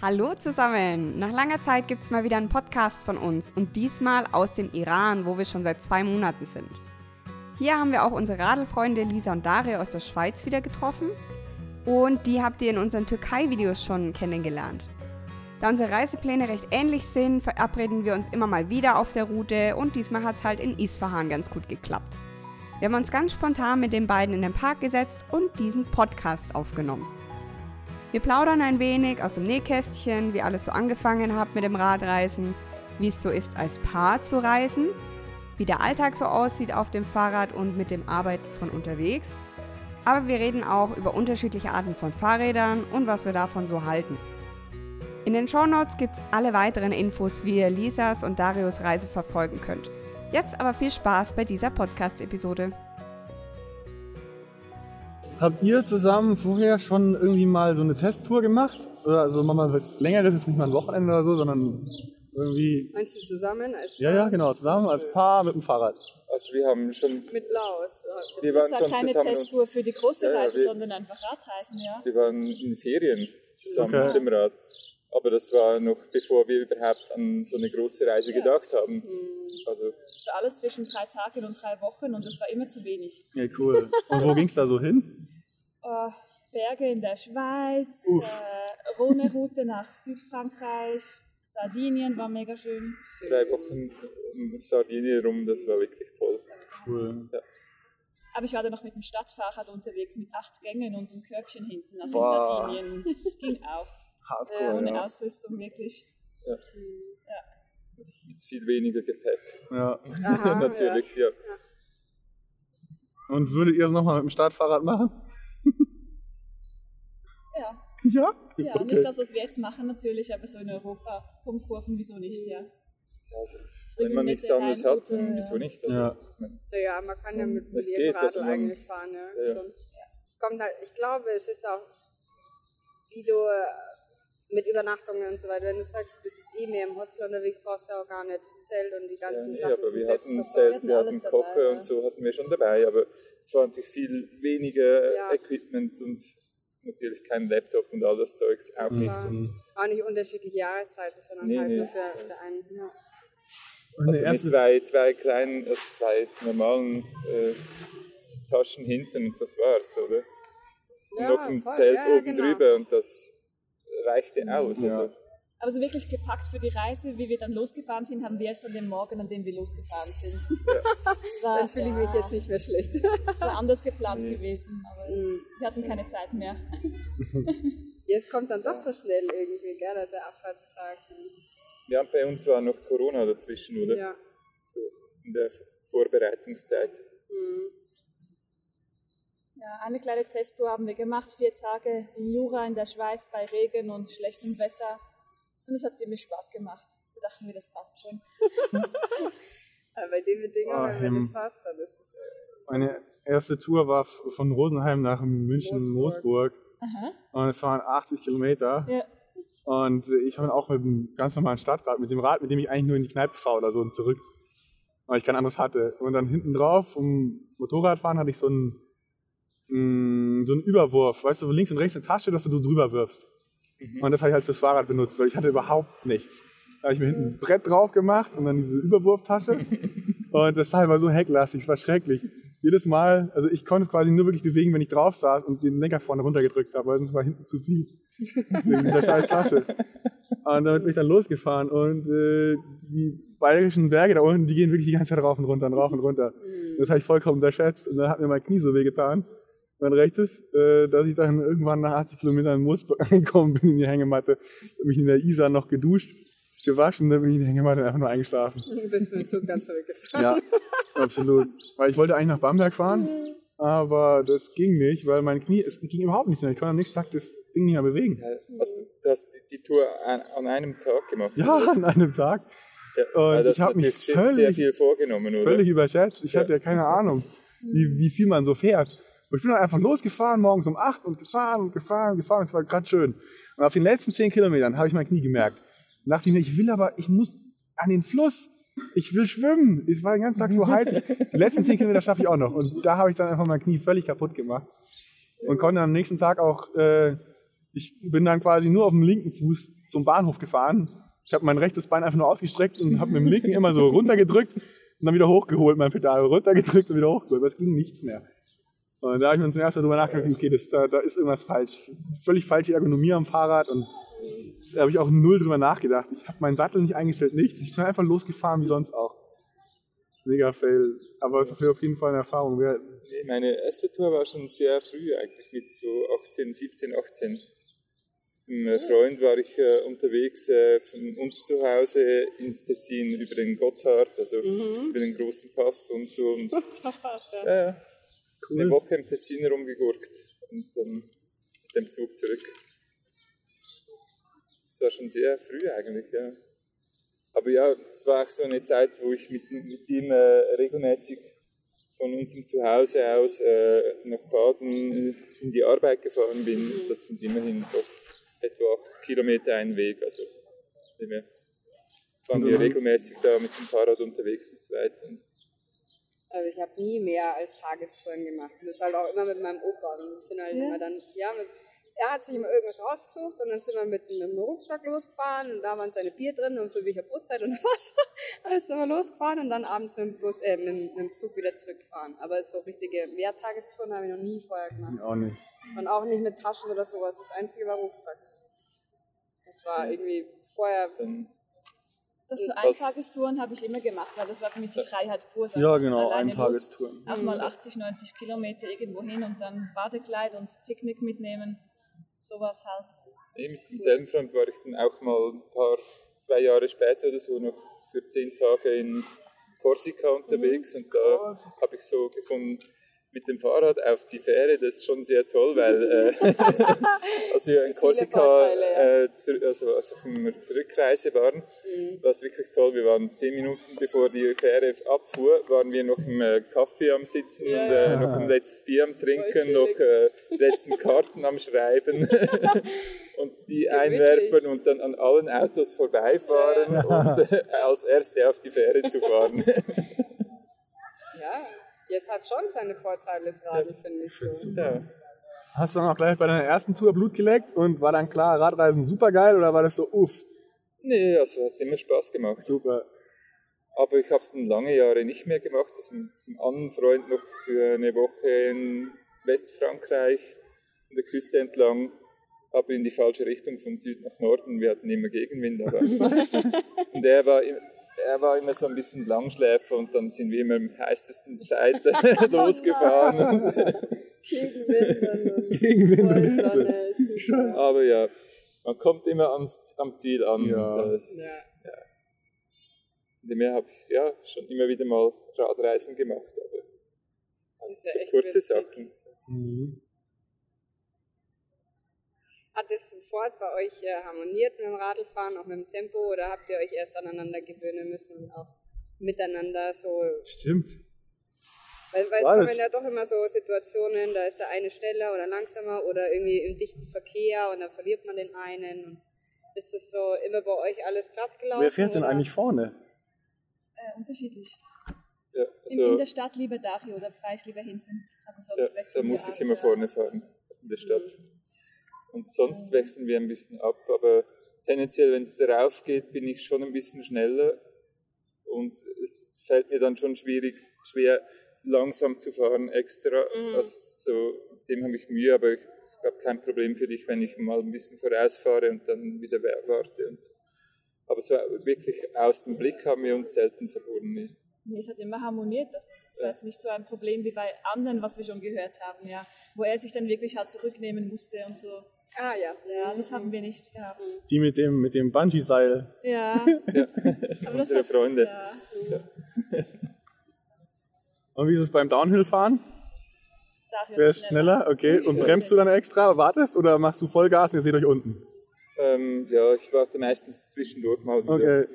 Hallo zusammen! Nach langer Zeit gibt es mal wieder einen Podcast von uns und diesmal aus dem Iran, wo wir schon seit zwei Monaten sind. Hier haben wir auch unsere Radelfreunde Lisa und Dario aus der Schweiz wieder getroffen und die habt ihr in unseren Türkei-Videos schon kennengelernt. Da unsere Reisepläne recht ähnlich sind, verabreden wir uns immer mal wieder auf der Route und diesmal hat es halt in Isfahan ganz gut geklappt. Wir haben uns ganz spontan mit den beiden in den Park gesetzt und diesen Podcast aufgenommen. Wir plaudern ein wenig aus dem Nähkästchen, wie alles so angefangen hat mit dem Radreisen, wie es so ist, als Paar zu reisen, wie der Alltag so aussieht auf dem Fahrrad und mit dem Arbeiten von unterwegs. Aber wir reden auch über unterschiedliche Arten von Fahrrädern und was wir davon so halten. In den Shownotes gibt es alle weiteren Infos, wie ihr Lisas und Darios Reise verfolgen könnt. Jetzt aber viel Spaß bei dieser Podcast-Episode. Habt ihr zusammen vorher schon irgendwie mal so eine Testtour gemacht? Oder also mal was längeres, jetzt nicht mal ein Wochenende oder so, sondern irgendwie. Meinst du zusammen als Ja, ja, genau, zusammen als Paar mit dem Fahrrad. Also wir haben schon, mit Laos? wir Das waren war schon keine zusammen, Testtour für die große Ja, ja, Reise, wir- sondern einfach Radreisen, ja. wir waren in Ferien zusammen Okay. mit dem Rad. Aber das war noch bevor wir überhaupt an so eine große Reise Ja. gedacht haben. Also Das war alles zwischen drei Tagen und drei Wochen und das war immer zu wenig. Ja, cool. Und wo ging's da so hin? Äh, Berge in der Schweiz, Uff. äh, Rhone-Route nach Südfrankreich, Sardinien war mega schön. drei Wochen um Sardinien rum, das war wirklich toll. Cool. Aber ich war dann noch mit dem Stadtfahrrad unterwegs mit acht Gängen und einem Körbchen hinten, also Boah. in Sardinien. Das ging auch. Hardcore, Ohne ja. Ausrüstung wirklich. Mit viel weniger Gepäck. ja. Aha, Natürlich, ja. Und würdet ihr das nochmal mit dem Startfahrrad machen? Ja, Ja? ja Okay. nicht das, was wir jetzt machen natürlich, aber so in Europa, Punktkurven, wieso nicht, ja. Also, So wenn man nichts anderes hat, dann wieso ja. nicht? Also, Ja. Ja, ja, man kann ja mit, mit Es geht, Radl also man- eigentlich fahren. Ja, Ja. Schon. Es kommt halt, ich glaube, es ist auch, wie du äh, mit Übernachtungen und so weiter, wenn du sagst, du bist jetzt eh mehr im Hostel unterwegs, brauchst du auch gar nicht Zelt und die Ja, ganzen nee, Sachen aber zum wir hatten. Zelt, wir hatten Kocher ja. und so hatten wir schon dabei, aber es war natürlich viel weniger Ja. Equipment und natürlich kein Laptop und all das Zeugs auch nicht. Ja. Und Auch nicht unterschiedliche Jahreszeiten, sondern Nee, halt nee. nur für, für einen. Ja. Also mit zwei, zwei kleinen, also zwei normalen äh, Taschen hinten und das war's, oder? Und Ja, noch ein voll. Zelt Ja, ja, oben genau. drüber und das reichte aus. Ja. Also, Aber so wirklich gepackt für die Reise, wie wir dann losgefahren sind, haben wir erst an dem Morgen, an dem wir losgefahren sind. Das war, Dann fühle ich mich ja, jetzt nicht mehr schlecht. Das war anders geplant gewesen, aber Mhm. wir hatten keine Zeit mehr. Ja, es kommt dann doch so schnell irgendwie, gell, der Abfahrtstag. ja, bei uns war noch Corona dazwischen, oder? Ja. So in der Vorbereitungszeit. Mhm. Ja, eine kleine Testtour haben wir gemacht, vier Tage in Jura in der Schweiz bei Regen und schlechtem Wetter. Und es hat ziemlich Spaß gemacht. Da dachten wir, das passt schon. Bei den Bedingungen, Ah, wenn Hem. das passt, dann ist es. äh, meine erste Tour war von Rosenheim nach München, Moosburg. Und es waren 80 Kilometer. Ja. Und ich habe auch mit einem ganz normalen Stadtrad, mit dem Rad, mit dem ich eigentlich nur in die Kneipe fahre oder so und zurück. Weil ich kein anderes hatte. Und dann hinten drauf, um Motorradfahren, hatte ich so einen, mh, so einen Überwurf. Weißt du, wo links und rechts eine Tasche, dass du drüber wirfst. Und das habe ich halt fürs Fahrrad benutzt, weil ich hatte überhaupt nichts. Da habe ich mir hinten ein Brett drauf gemacht und dann diese Überwurftasche. und das Teil war so hecklastig, es war schrecklich. Jedes Mal, also ich konnte es quasi nur wirklich bewegen, wenn ich drauf saß und den Lenker vorne runtergedrückt habe, weil sonst war hinten zu viel. Wegen dieser scheiß Tasche. Und damit bin ich dann losgefahren und äh, die bayerischen Berge da unten, die gehen wirklich die ganze Zeit rauf und runter und rauf und runter. Das habe ich vollkommen unterschätzt und dann hat mir mein Knie so wehgetan, mein rechtes, äh, dass ich dann irgendwann nach 80 Kilometern in Moosburg angekommen bin in die Hängematte. Ich habe mich in der Isar noch geduscht, gewaschen, dann bin ich in die Hängematte einfach nur eingeschlafen. Du bist mit dem Zug dann zurückgefahren. Ja, absolut. Weil ich wollte eigentlich nach Bamberg fahren, aber das ging nicht, weil mein Knie, es ging überhaupt nicht mehr. Ich konnte am nächsten Tag das Ding nicht mehr bewegen. Also, du, hast die- Tour an, an einem Tag gemacht. Ja, oder? an einem Tag. ja. und Weil das ich hab mich völlig- viel vorgenommen, oder? Völlig überschätzt. Ich hatte ja keine Ahnung, wie, wie viel man so fährt. Und ich bin dann einfach losgefahren, morgens um 8 und gefahren und gefahren und gefahren. Es war gerade schön. Und auf den letzten 10 Kilometern habe ich mein Knie gemerkt. Und dachte ich mir, ich will aber, ich muss an den Fluss. Ich will schwimmen. Es war den ganzen Tag so heiß. Die letzten 10 Kilometer schaffe ich auch noch. Und da habe ich dann einfach mein Knie völlig kaputt gemacht. Und konnte am nächsten Tag auch äh, Ich bin dann quasi nur auf dem linken Fuß zum Bahnhof gefahren. Ich habe mein rechtes Bein einfach nur ausgestreckt und habe mit dem linken immer so runtergedrückt und dann wieder hochgeholt, mein Pedal runtergedrückt und wieder hochgeholt, weil es ging nichts mehr. Und da habe ich mir zum ersten Mal drüber nachgedacht, okay, das, da, da ist irgendwas falsch. Völlig falsche Ergonomie am Fahrrad und da habe ich auch null drüber nachgedacht. Ich habe meinen Sattel nicht eingestellt, nichts. Ich bin einfach losgefahren wie sonst auch. Mega fail. Aber es ist auf jeden Fall eine Erfahrung wert. Meine erste Tour war schon sehr früh eigentlich, mit so 18, 17, 18. Mit einem Freund war ich äh, unterwegs äh, von uns zu Hause ins Tessin über den Gotthard, also über den großen Pass und so. Und, Tapas, ja. ja, ja. Eine Woche im Tessin rumgegurkt und dann mit dem Zug zurück. Das war schon sehr früh eigentlich, ja. Aber ja, es war auch so eine Zeit, wo ich mit, mit ihm äh, regelmäßig von unserem Zuhause aus äh, nach Baden in die Arbeit gefahren bin. Das sind immerhin doch etwa acht Kilometer ein Weg. Also waren wir regelmäßig da mit dem Fahrrad unterwegs zu zweit. Und Also ich habe nie mehr als Tagestouren gemacht. Und das ist halt auch immer mit meinem Opa. Und wir sind halt Ja. immer dann, ja, mit, er hat sich immer irgendwas rausgesucht und dann sind wir mit einem Rucksack losgefahren und da waren seine Bier drin und für eine Brotzeit und Wasser. Dann sind wir losgefahren und dann abends mit dem, Bus, äh, mit, dem- mit dem Zug wieder zurückgefahren. Aber so richtige Mehrtagestouren habe ich noch nie vorher gemacht. Auch nicht. Und auch nicht mit Taschen oder sowas. Das Einzige war Rucksack. Das war irgendwie vorher dann Das so Was- Eintagestouren habe ich immer gemacht, weil das war für mich die Freiheit pur. Ja, genau, Alleine Eintagestouren. los, Auch mal 80, 90 Kilometer irgendwo hin und dann Badekleid und Picknick mitnehmen. Sowas halt. eh, mit demselben Freund war ich dann auch mal ein paar, zwei Jahre später oder so noch für zehn Tage in Korsika unterwegs und da habe ich so gefunden, mit dem Fahrrad auf die Fähre, das ist schon sehr toll, weil äh, als wir in Korsika ja. äh, zu, also, also auf der Rückreise waren, war es wirklich toll. Wir waren zehn Minuten bevor die Fähre abfuhr, waren wir noch im äh, Kaffee am Sitzen und äh, noch ein letztes Bier am Trinken, noch äh, die letzten Karten am Schreiben und die einwerfen und dann an allen Autos vorbeifahren und äh, als Erste auf die Fähre zu fahren. Ja, es hat schon seine Vorteile, das Radl, finde ich so. ja. Hast du dann auch gleich bei deiner ersten Tour Blut geleckt und war dann klar, Radreisen super geil oder war das so, uff, Nee, also hat immer Spaß gemacht. super. Aber ich habe es dann lange Jahre nicht mehr gemacht. Das mit einem anderen Freund noch für eine Woche in Westfrankreich, an der Küste entlang, aber in die falsche Richtung von Süd nach Norden. Wir hatten immer Gegenwind. Aber und er war, im- er war immer so ein bisschen Langschläfer und dann sind wir immer im heißesten Zeit losgefahren. Und und Hitze. Vollsonne ist super. Aber ja, man kommt immer ans, am Ziel an. Ja. Und das, Ja. Von dem her habe ich ja schon immer wieder mal Radreisen gemacht, aber Das ist ja so echt kurze witzig. Sachen. Mhm. Hat es sofort bei euch äh, harmoniert mit dem Radlfahren, auch mit dem Tempo, oder habt ihr euch erst aneinander gewöhnen müssen und auch miteinander so Stimmt. Weil, weil es kommen das- ja doch immer so Situationen, da ist der eine schneller oder langsamer oder irgendwie im dichten Verkehr und dann verliert man den einen. Und ist das so immer bei euch alles glatt gelaufen? Wer fährt denn oder? eigentlich vorne? Äh, unterschiedlich. Ja, In, in also, der Stadt lieber Dario, da fahre ich lieber hinten. Aber sonst ja, da muss ich immer vorne fahren in der Stadt. Und sonst wechseln wir ein bisschen ab, aber tendenziell, wenn es rauf geht, bin ich schon ein bisschen schneller und es fällt mir dann schon schwierig, schwer langsam zu fahren extra. Also dem habe ich Mühe, aber es gab kein Problem für dich, wenn ich mal ein bisschen vorausfahre und dann wieder warte und so. Aber so wirklich aus dem Blick haben wir uns selten verloren. Nee. Nee, es hat immer harmoniert. Das, das war jetzt nicht so ein Problem wie bei anderen, was wir schon gehört haben, ja. Wo er sich dann wirklich halt zurücknehmen musste und so. Ah ja. Ja, das haben wir nicht gehabt. Die mit dem, mit dem Bungee-Seil. Ja. Aber das Unsere Freunde. ja. Und wie ist es beim Downhill-Fahren? Wer ist schneller? Okay. Und bremst du dann extra, wartest oder machst du Vollgas und ihr seht euch unten? Ähm, ja, ich warte meistens zwischendurch mal wieder. Okay.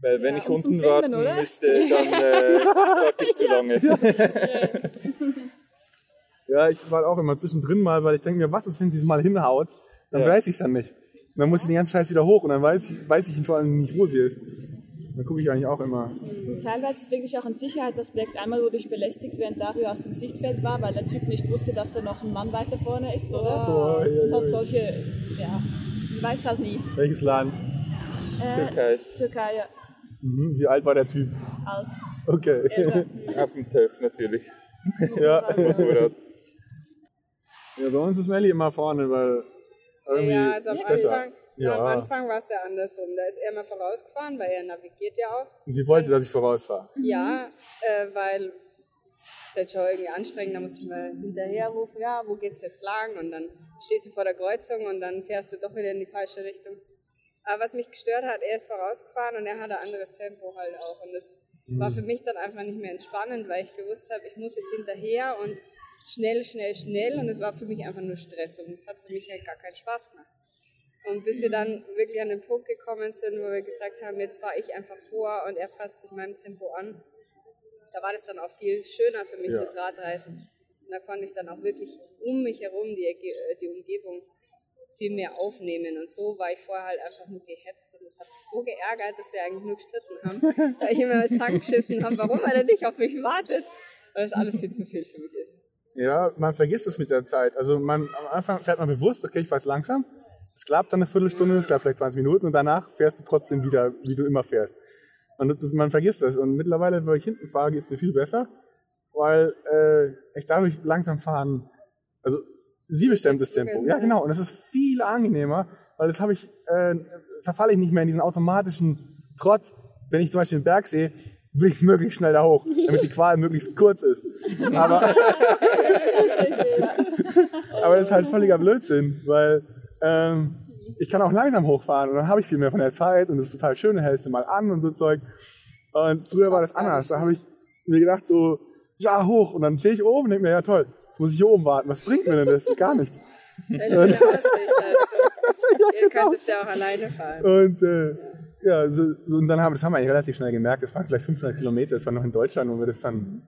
Weil wenn Ja, ich unten Filmen, warten oder? müsste, dann äh, warte ich zu lange. Ja, ich war auch immer zwischendrin mal, weil ich denke mir, was ist, wenn sie es mal hinhaut? Dann Ja. weiß ich es dann nicht. Und dann muss ich den ganzen Scheiß wieder hoch und dann weiß ich, weiß ich vor allem nicht, wo sie ist. Da gucke ich eigentlich auch immer. Und teilweise ist es wirklich auch ein Sicherheitsaspekt. Einmal wurde ich belästigt, während Dario aus dem Sichtfeld war, weil der Typ nicht wusste, dass da noch ein Mann weiter vorne ist, oder? Oh, ja, Und hat ja. solche, ja, man weiß halt nie. Welches Land? Äh, Türkei. Türkei, ja, Mhm. Wie alt war der Typ? alt, Okay. Auf dem TÜV natürlich. ja. Ja, bei uns ist Melli immer vorne, weil irgendwie Ja, also am ist besser. Anfang, ja. am. Anfang war es ja andersrum. Da ist er mal vorausgefahren, weil er navigiert ja auch. Und sie wollte, dass ich vorausfahre. Ja, äh, weil es ist schon irgendwie anstrengend, da musst du mal hinterher rufen, ja, wo geht's jetzt lang? Und dann stehst du vor der Kreuzung und dann fährst du doch wieder in die falsche Richtung. Aber was mich gestört hat, er ist vorausgefahren und er hat ein anderes Tempo halt auch. Und das war für mich dann einfach nicht mehr entspannend, weil ich gewusst habe, ich muss jetzt hinterher und schnell, schnell, schnell. Und es war für mich einfach nur Stress und es hat für mich halt gar keinen Spaß gemacht. Und bis wir dann wirklich an den Punkt gekommen sind, wo wir gesagt haben, jetzt fahre ich einfach vor und er passt sich meinem Tempo an, da war das dann auch viel schöner für mich, Ja. das Radreisen. Und da konnte ich dann auch wirklich um mich herum die, äh, die Umgebung viel mehr aufnehmen. Und so war ich vorher halt einfach nur gehetzt. Und das hat mich so geärgert, dass wir eigentlich nur gestritten haben, weil ich immer mit Zank geschissen habe, warum er denn nicht auf mich wartet, weil das alles viel zu viel für mich ist. Ja, man vergisst es mit der Zeit. Also man, am Anfang fährt man bewusst, okay, ich fahre jetzt langsam. Es klappt dann eine Viertelstunde, es klappt vielleicht 20 Minuten und danach fährst du trotzdem wieder, wie du immer fährst. Und man vergisst das. Und mittlerweile, wenn ich hinten fahre, geht es mir viel besser, weil äh, ich dadurch langsam fahren, also sie bestimmt das Tempo. Ja, genau. Und das ist viel angenehmer, weil das habe ich, äh, verfalle ich nicht mehr in diesen automatischen Trott. Wenn ich zum Beispiel den Berg sehe, will ich möglichst schnell da hoch, damit die Qual möglichst kurz ist. Aber aber das ist halt völliger Blödsinn, weil ähm, ich kann auch langsam hochfahren und dann habe ich viel mehr von der Zeit und das ist total schön, dann hältst du mal an und so Zeug. Und früher war das anders. Da habe ich mir gedacht so, ja, hoch. Und dann stehe ich oben und denke mir, ja toll, jetzt muss ich hier oben warten. Was bringt mir denn das? Gar nichts. Das ist wieder lustig, also. Ihr könnt es ja auch alleine fahren. Und äh, ja, so, so, und dann haben, das haben wir eigentlich relativ schnell gemerkt. Das waren vielleicht 500 Kilometer, das war noch in Deutschland, wo wir das dann In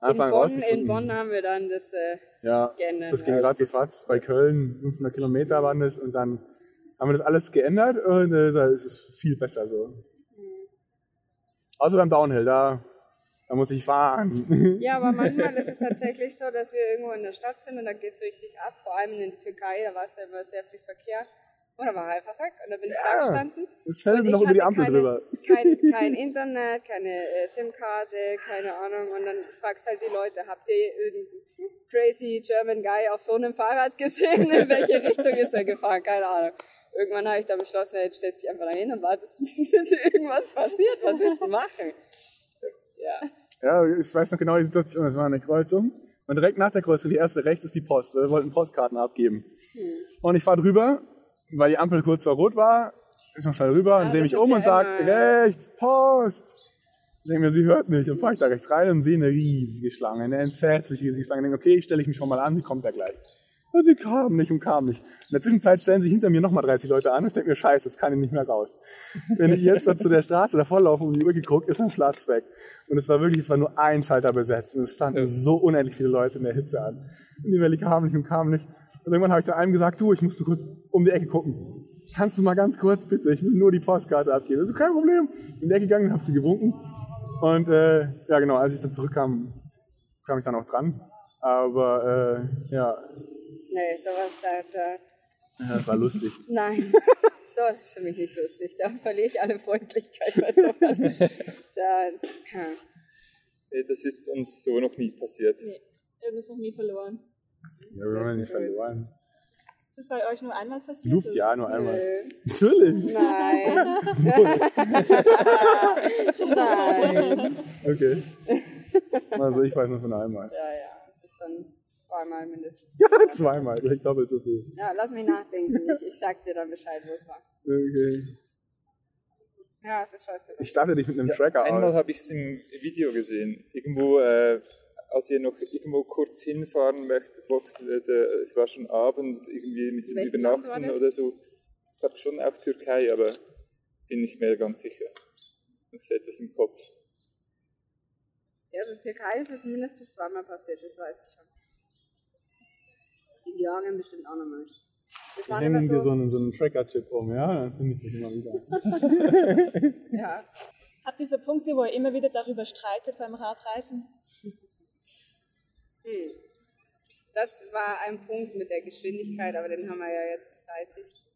Anfang Bonn, in Bonn haben wir dann das äh, Ja, geändert. das ging Ja, gerade so fatz. Bei Köln 500 Kilometer waren das und dann haben wir das alles geändert und äh, es ist viel besser so. Außer beim Downhill, da, da muss ich fahren. Ja, aber manchmal ist es tatsächlich so, dass wir irgendwo in der Stadt sind und da geht es richtig ab. Vor allem in der Türkei, da war es ja immer sehr viel Verkehr. Und da war er einfach weg. Und da bin ich da Ja, gestanden. Es fällt mir noch über die Ampel keine, drüber. Kein, kein Internet, keine äh, SIM-Karte, keine Ahnung. Und dann fragst halt die Leute, habt ihr irgendeinen crazy German Guy auf so einem Fahrrad gesehen? In welche Richtung ist er gefahren? Keine Ahnung. Irgendwann habe ich dann beschlossen, jetzt stellst du dich einfach dahin und wartest, bis irgendwas passiert. Was willst du machen? Ja. Ja, ich weiß noch genau die Situation. Das war eine Kreuzung. Und direkt nach der Kreuzung, die erste rechts, ist die Post. Wir wollten Postkarten abgeben. Und ich fahre drüber, weil die Ampel kurz vor Rot war. Ich noch schnell rüber und Ah, das mich ist um ja und sage, rechts, Post. Ich denke mir, sie hört nicht. Und fahre ich da rechts rein und sehe eine riesige Schlange, eine entsetzlich riesige Schlange. Ich denke, okay, stelle ich mich schon mal an, sie kommt ja gleich. Und sie kam nicht und kam nicht. In der Zwischenzeit stellen sich hinter mir nochmal 30 Leute an und ich denke mir, scheiße, jetzt kann ich nicht mehr raus. Wenn ich jetzt zu der Straße davor laufe und um die Uhr geguckt, ist mein Platz weg. Und es war wirklich, es war nur ein Schalter besetzt. Und es standen so unendlich viele Leute in der Hitze an. Und die Welle kam nicht und kam nicht. Und irgendwann habe ich dann einem gesagt, du, ich musste kurz um die Ecke gucken. Kannst du mal ganz kurz bitte, ich will nur die Postkarte abgeben. Das ist kein Problem. In die Ecke gegangen, habe sie gewunken. Und äh, ja genau, als ich dann zurückkam, kam ich dann auch dran. Aber äh, ja, Nee, sowas, da, da, ja, das war lustig. nein, sowas ist für mich nicht lustig. Da verliere ich alle Freundlichkeit bei sowas. Da, ja. Äh, Das ist uns so noch nie passiert. Nee, irgendwas noch nie verloren. Ja, wir haben ja ist nicht verloren. Ist das bei euch nur einmal passiert? Luft, ja, nur einmal. Nö. Natürlich. Nein. Nein. Okay. Also ich weiß nur von einmal. Ja, ja, es ist schon zweimal mindestens. Ja, zweimal, gleich doppelt so viel. Ja, lass mich nachdenken. Ich, ich sag dir dann Bescheid, wo es war. Okay. Ja, es schäuft Ich starte dich mit einem Tracker Einmal aus. habe ich es im Video gesehen. Irgendwo, äh, als ihr noch irgendwo kurz hinfahren möchtet, äh, es war schon Abend, irgendwie mit dem war Übernachten oder so. Ich glaube schon auch Türkei, aber bin nicht mehr ganz sicher. Ich habe etwas im Kopf. Ja, also Türkei ist es mindestens zweimal passiert, das weiß ich schon. In Georgien bestimmt auch nochmal. Das immer hängen so so, einen, so einen Tracker-Chip um, ja? Dann finde ich das immer wieder. ja, Habt ihr so Punkte, wo ihr immer wieder darüber streitet beim Radreisen? Hm. Das war ein Punkt mit der Geschwindigkeit, aber den haben wir ja jetzt beseitigt.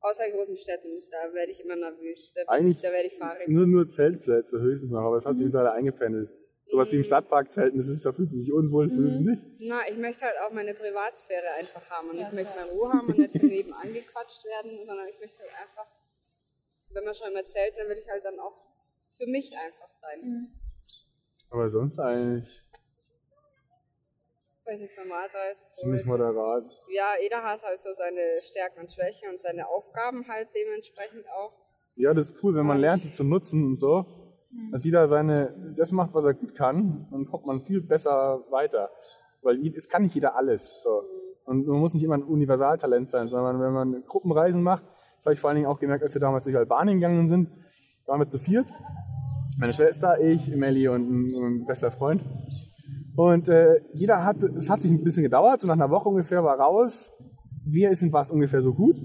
Außer in großen Städten, da werde ich immer nervös. Da, Eigentlich da werde ich fahrig. Nur, nur Zeltplätze höchstens noch, aber es hat sich mittlerweile eingependelt. Sowas wie im Stadtpark zelten, das ist, da fühlt es sich unwohl, das ist es nicht. Na, ich möchte halt auch meine Privatsphäre einfach haben und ich möchte meine Ruhe haben und nicht von neben angequatscht werden, sondern ich möchte halt einfach, wenn man schon immer zelten, dann will ich halt dann auch für mich einfach sein. Aber sonst eigentlich Weiß nicht, beim Radreisen so ziemlich jetzt- moderat. Ja, jeder hat halt so seine Stärken und Schwächen und seine Aufgaben halt dementsprechend auch. Ja, das ist cool, wenn man lernt, die zu nutzen und so. Dass jeder seine, das macht, was er gut kann, dann kommt man viel besser weiter. Weil es kann nicht jeder alles. So. Und man muss nicht immer ein Universaltalent sein, sondern wenn man Gruppenreisen macht, das habe ich vor allen Dingen auch gemerkt, als wir damals durch Albanien gegangen sind, waren wir zu viert. Meine Schwester, ich, Melli und ein, ein bester Freund. Und äh, jeder hat, es hat sich ein bisschen gedauert, so nach einer Woche ungefähr war raus, wer ist in was ungefähr so gut,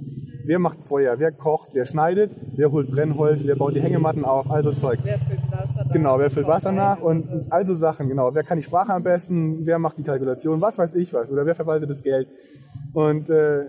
wer macht Feuer, wer kocht, wer schneidet, wer holt Brennholz, wer baut die Hängematten auf, also Zeug. Wer füllt Wasser nach? Genau, wer füllt Wasser nach und und so. also Sachen, genau. Wer kann die Sprache am besten, wer macht die Kalkulation, was weiß ich was, oder wer verwaltet das Geld. Und äh,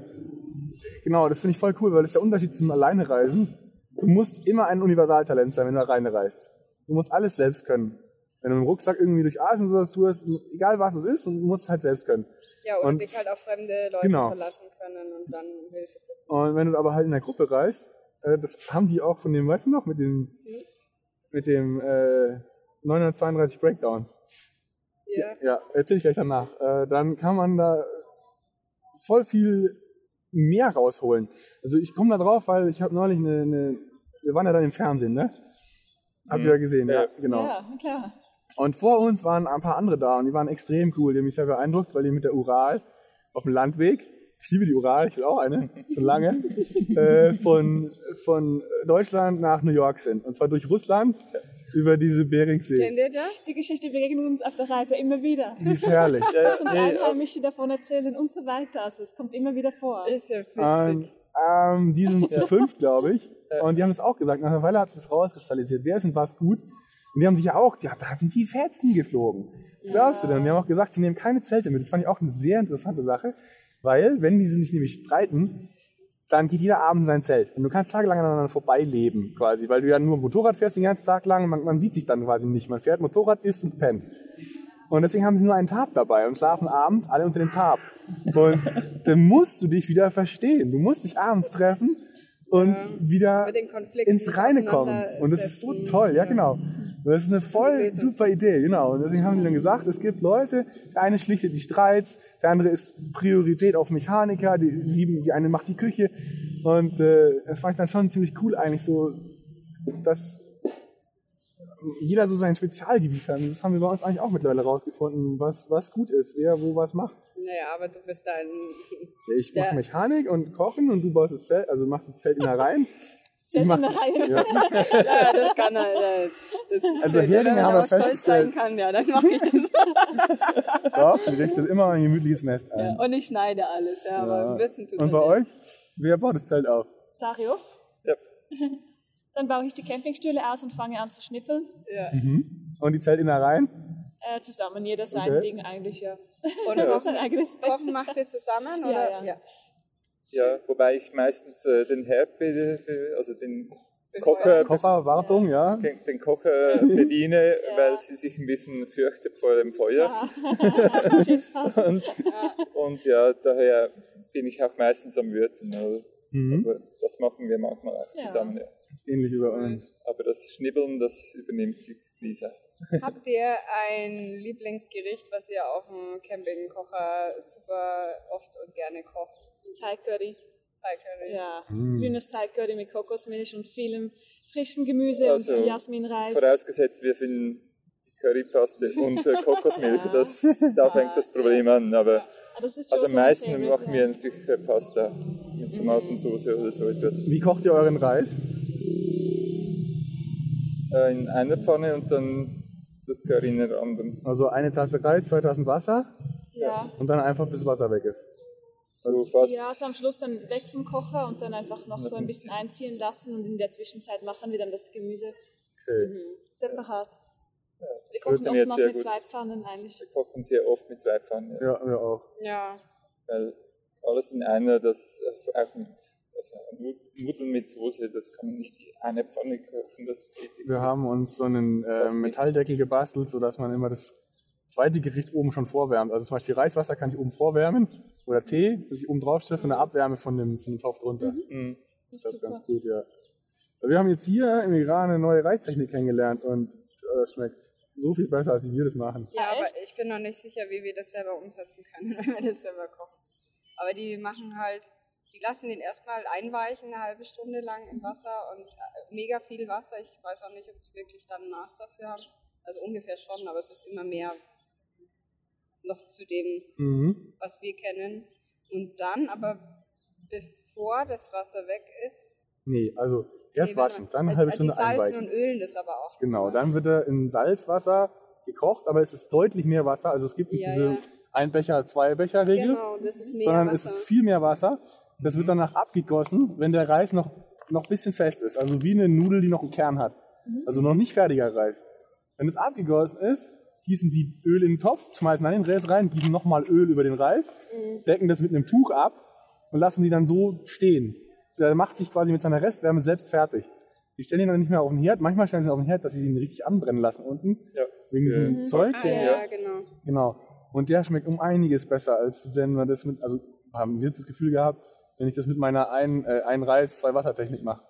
genau, das finde ich voll cool, weil das ist der Unterschied zum Alleinereisen. Du musst immer ein Universaltalent sein, wenn du alleine reist. Du musst alles selbst können. Wenn du im Rucksack irgendwie durch Asien sowas tust, egal was es ist, du musst es halt selbst können. Ja, oder und- dich halt auf fremde Leute Genau. verlassen können und dann Hilfe bitten. Und wenn du aber halt in der Gruppe reist, äh, das haben die auch von dem, weißt du noch, mit dem, mit dem äh, 932 Breakdowns. Ja. Ja, erzähle ich gleich danach. Äh, dann kann man da voll viel mehr rausholen. Also ich komme da drauf, weil ich habe neulich eine, eine, wir waren ja dann im Fernsehen, ne? Habt ihr ja gesehen, ja, Ja. genau. Ja, klar. Und vor uns waren ein paar andere da und die waren extrem cool. Die haben mich sehr beeindruckt, weil die mit der Ural auf dem Landweg, ich liebe die Ural, ich will auch eine, schon lange, äh, von, von Deutschland nach New York sind. Und zwar durch Russland über diese Beringsee. Kennt ihr das? Die Geschichte begegnet uns auf der Reise immer wieder. Die ist herrlich. Dass uns Einheimische davon erzählen und so weiter. Also es kommt immer wieder vor. Ist ja witzig. Ähm, ähm, die sind zu fünf, glaube ich. Und die haben es auch gesagt. Nach einer Weile hat sich das rauskristallisiert. Wer ist denn was gut? Und die haben sich ja auch, ja, da sind die Fetzen geflogen. Was glaubst du denn? Und die haben auch gesagt, sie nehmen keine Zelte mit. Das fand ich auch eine sehr interessante Sache. Weil, wenn die sich nämlich streiten, dann geht jeder Abend in sein Zelt. Und du kannst tagelang aneinander vorbeileben, quasi. Weil du ja nur Motorrad fährst den ganzen Tag lang. Man, man sieht sich dann quasi nicht. Man fährt Motorrad, isst und pennt. Und deswegen haben sie nur einen Tarp dabei und schlafen abends alle unter dem Tarp. Und dann musst du dich wieder verstehen. Du musst dich abends treffen und wieder den Konflikten ins Reine kommen. Und das ist so toll, ja genau. Das ist eine voll super Idee, genau. Und deswegen haben die dann gesagt, es gibt Leute, der eine schlichtet die Streits, der andere ist Priorität auf Mechaniker, die, sieben, die eine macht die Küche. Und äh, das fand ich dann schon ziemlich cool eigentlich so, dass jeder so sein Spezialgebiet hat. Und das haben wir bei uns eigentlich auch mittlerweile rausgefunden, was, was gut ist, wer wo was macht. Naja, aber du bist dann. Ja, Ich mache Mechanik und Kochen und du baust das Zelt, also machst das Zelt in der Reihen. Zelt mach- in der Reihe. Ja. ja, das kann er. äh, Das ist Also schön. Heringe Wenn man haben wir auch stolz sein kann, ja, dann mache ich das. Doch, die richtet immer ein gemütliches Nest ein. Und ich schneide alles, ja, aber Würzen tut Und bei euch? Wer baut das Zelt auf? Dario? Ja. Dann baue ich die Campingstühle aus und fange an zu schnippeln. Ja. Und die Zeltinnereien? Äh, zusammen, jeder sein Okay. Ding eigentlich, ja. Und kochen, ein eigenes Bett. kochen macht ihr zusammen? Oder? ja. Ja, wobei ich meistens äh, den Herd, also den Kocher, Kocher, Wartung, ja. den, den Kocher bediene, weil sie sich ein bisschen fürchtet vor dem Feuer. Tschüss, Haus. Und, und ja, daher bin ich auch meistens am Würzen. Oder? Mhm. Aber das machen wir manchmal auch Ja. zusammen. Ja. Das ist ähnlich wie bei uns. Aber das Schnibbeln, das übernimmt die Lisa. Habt ihr ein Lieblingsgericht, was ihr auf dem Campingkocher super oft und gerne kocht? Thai Curry. Thai Curry. Ja, Mm. grünes Thai Curry mit Kokosmilch und vielem frischem Gemüse Also, und Jasminreis. Vorausgesetzt, wir finden die Currypaste und äh, Kokosmilch. Das, da fängt das Problem an. Aber Ah, das ist schon also so am meisten Favorite, machen ja. wir natürlich äh, Pasta mit Tomatensauce oder so etwas. Wie kocht ihr euren Reis? Äh, in einer Pfanne und dann das Curry in der anderen. Also eine Tasse Reis, zwei Tassen Wasser Ja, und dann einfach bis Wasser weg ist. So fast. Ja, so am Schluss dann weg vom Kocher und dann einfach noch so ein bisschen einziehen lassen und in der Zwischenzeit machen wir dann das Gemüse Okay. separat. Wir Das kochen oftmals sehr mit gut. zwei Pfannen eigentlich. Wir kochen sehr oft mit zwei Pfannen. Ja. Ja, wir auch. Ja. Weil alles in einer, das äh, auch mit also Nudeln mit Soße, das kann man nicht in eine Pfanne kochen. Das geht. Wir haben uns so einen nicht. Metalldeckel gebastelt, sodass man immer das zweite Gericht oben schon vorwärmt. Also zum Beispiel Reiswasser kann ich oben vorwärmen oder Tee, dass ich oben drauf stelle, von der Abwärme von dem, von dem Topf drunter. Mhm. Das Das ist ganz gut, ja. Wir haben jetzt hier im Iran eine neue Reistechnik kennengelernt und äh, das schmeckt so viel besser, als wie wir das machen. Ja, aber ich bin noch nicht sicher, wie wir das selber umsetzen können, wenn wir das selber kochen. Aber die machen halt, die lassen den erstmal einweichen, eine halbe Stunde lang im Wasser und äh, mega viel Wasser. Ich weiß auch nicht, ob die wirklich dann ein Maß dafür haben. Also ungefähr schon, aber es ist immer mehr noch zu dem, Mhm. was wir kennen. Und dann, aber bevor das Wasser weg ist, Nee, also erst nee, waschen, dann eine äh, halbe äh, Stunde Die salzen einweichen. und ölen das aber auch. Genau, dann wird er in Salzwasser gekocht, aber es ist deutlich mehr Wasser. Also es gibt nicht Ja, diese ja. ein Becher, zwei Becher Regel, Genau, das ist mehr sondern Wasser. es ist viel mehr Wasser. Das wird danach abgegossen, wenn der Reis noch noch ein bisschen fest ist. Also wie eine Nudel, die noch einen Kern hat. Also noch nicht fertiger Reis. Wenn es abgegossen ist, gießen die Öl in den Topf, schmeißen dann den Reis rein, gießen nochmal Öl über den Reis, decken das mit einem Tuch ab und lassen die dann so stehen. Der macht sich quasi mit seiner Restwärme selbst fertig. Die stellen ihn dann nicht mehr auf den Herd. Manchmal stellen sie ihn auf den Herd, dass sie ihn richtig anbrennen lassen unten. Ja. Wegen diesem Zeug. ah, ja, ja, genau. Genau. Und der schmeckt um einiges besser, als wenn man das mit, also haben wir jetzt das Gefühl gehabt, wenn ich das mit meiner ein, äh, ein Reis, zwei Wassertechnik mache.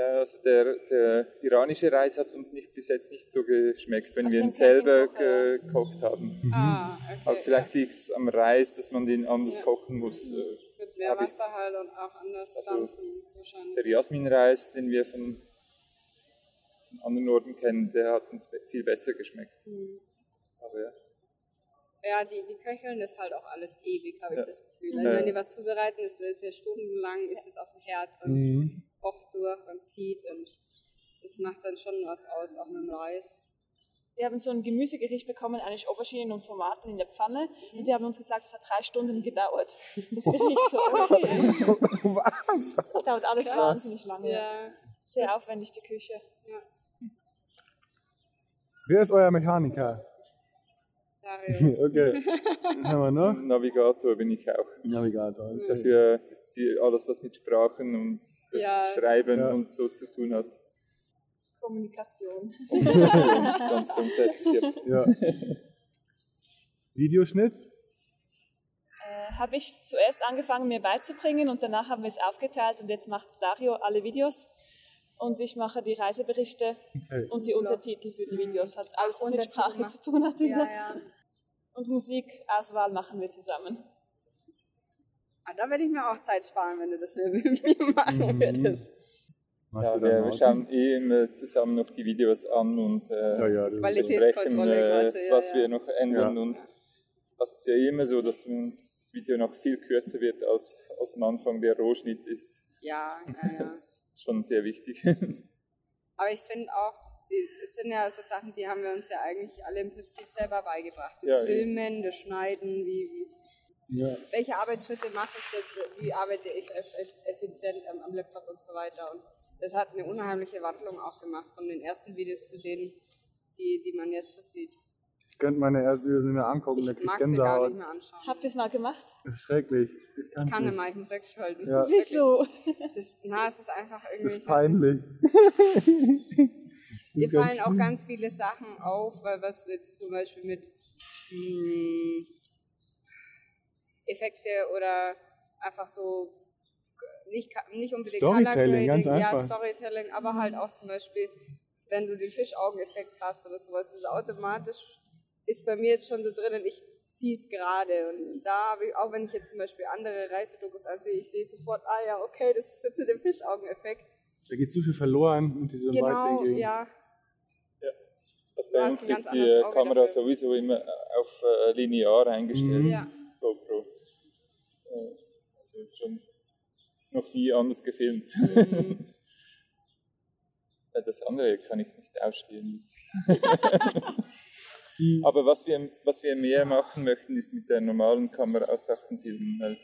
Ja, also der, der iranische Reis hat uns nicht, bis jetzt nicht so geschmeckt, wenn Auf wir ihn selber gekocht haben. Ah, okay. Aber vielleicht liegt es am Reis, dass man den anders Ja. kochen muss. Äh, Mit mehr hab Wasser halt und auch anders Also, dampfen wahrscheinlich. Der Jasminreis, den wir von, von anderen Orten kennen, der hat uns be- viel besser geschmeckt. Hm. Aber ja. Ja, die, die köcheln das halt auch alles ewig, habe Ja. ich das Gefühl. Ja. Also wenn die was zubereiten, ist es ja stundenlang, ist es auf dem Herd und Mhm. Kocht durch und zieht und das macht dann schon was aus, auch mit dem Reis. Wir haben so ein Gemüsegericht bekommen, eigentlich Auberginen und Tomaten in der Pfanne. Und die haben uns gesagt, es hat drei Stunden gedauert. Das Gericht so, okay. Was? Das dauert alles wahnsinnig lange. Ja, Sehr aufwendig, die Küche. ja. Wer ist euer Mechaniker? Dario. Okay. Was haben wir noch? Navigator bin ich auch. Navigator. Dafür ist sie alles, was mit Sprachen und Ja. Schreiben Ja. und so zu tun hat. Kommunikation. Kommunikation, ganz grundsätzlich. Ja. Videoschnitt? Äh, habe ich zuerst angefangen, mir beizubringen und danach haben wir es aufgeteilt und jetzt macht Dario alle Videos und ich mache die Reiseberichte Okay. und die Untertitel für die Videos. Hat alles, was mit Sprache zu tun hat. Ja, ja. Und Musikauswahl machen wir zusammen. Ah, da werde ich mir auch Zeit sparen, wenn du das mit mir machen Mhm. würdest. Ja, wir, wir schauen eh immer zusammen noch die Videos an und äh, Ja, ja, besprechen, äh, was ja. wir noch ändern. Ja. Und das ist ja immer so, dass das Video noch viel kürzer wird, als, als am Anfang der Rohschnitt ist. Ja, ja, ja. Das ist schon sehr wichtig. Aber ich finde auch, die, es sind ja so Sachen, die haben wir uns ja eigentlich alle im Prinzip selber beigebracht. Das Ja, ja. Filmen, das Schneiden, wie, wie, ja. welche Arbeitsschritte mache ich, das, wie arbeite ich eff- effizient am, am Laptop und so weiter. Und das hat eine unheimliche Wandlung auch gemacht von den ersten Videos zu denen, die, die man jetzt so sieht. Ich könnte meine ersten Videos nicht mehr angucken, da Ich krieg ich mag sie gar Gänsehaut. nicht mehr anschauen. Habt ihr es mal gemacht? Das ist schrecklich. Ich Ich kann nicht. immer, ich muss wegschalten. Ja. Wieso? Das, na, es ist einfach Das irgendwie. ist peinlich. Ganz fallen auch ganz viele Sachen auf, weil was jetzt zum Beispiel mit mh, Effekte oder einfach so nicht, nicht unbedingt Storytelling, ganz Grading, ja, einfach. Storytelling, aber halt auch zum Beispiel, wenn du den Fischaugeneffekt hast oder sowas, das ist automatisch ist bei mir jetzt schon so drin und ich ziehe es gerade. Und da habe ich, auch wenn ich jetzt zum Beispiel andere Reisedokus ansehe, ich sehe sofort, ah ja, okay, das ist jetzt mit dem Fischaugeneffekt. Da geht zu viel verloren und diese Genau, Weitwinkel. ja. Also bei uns ist die Kamera dafür. sowieso immer auf äh, linear eingestellt, Mhm. Ja. GoPro. Äh, Also schon noch nie anders gefilmt. Mhm. Ja, Das andere kann ich nicht ausstehen. Die, Aber was wir, was wir mehr machen möchten, ist mit der normalen Kamera auch Sachen filmen. Weil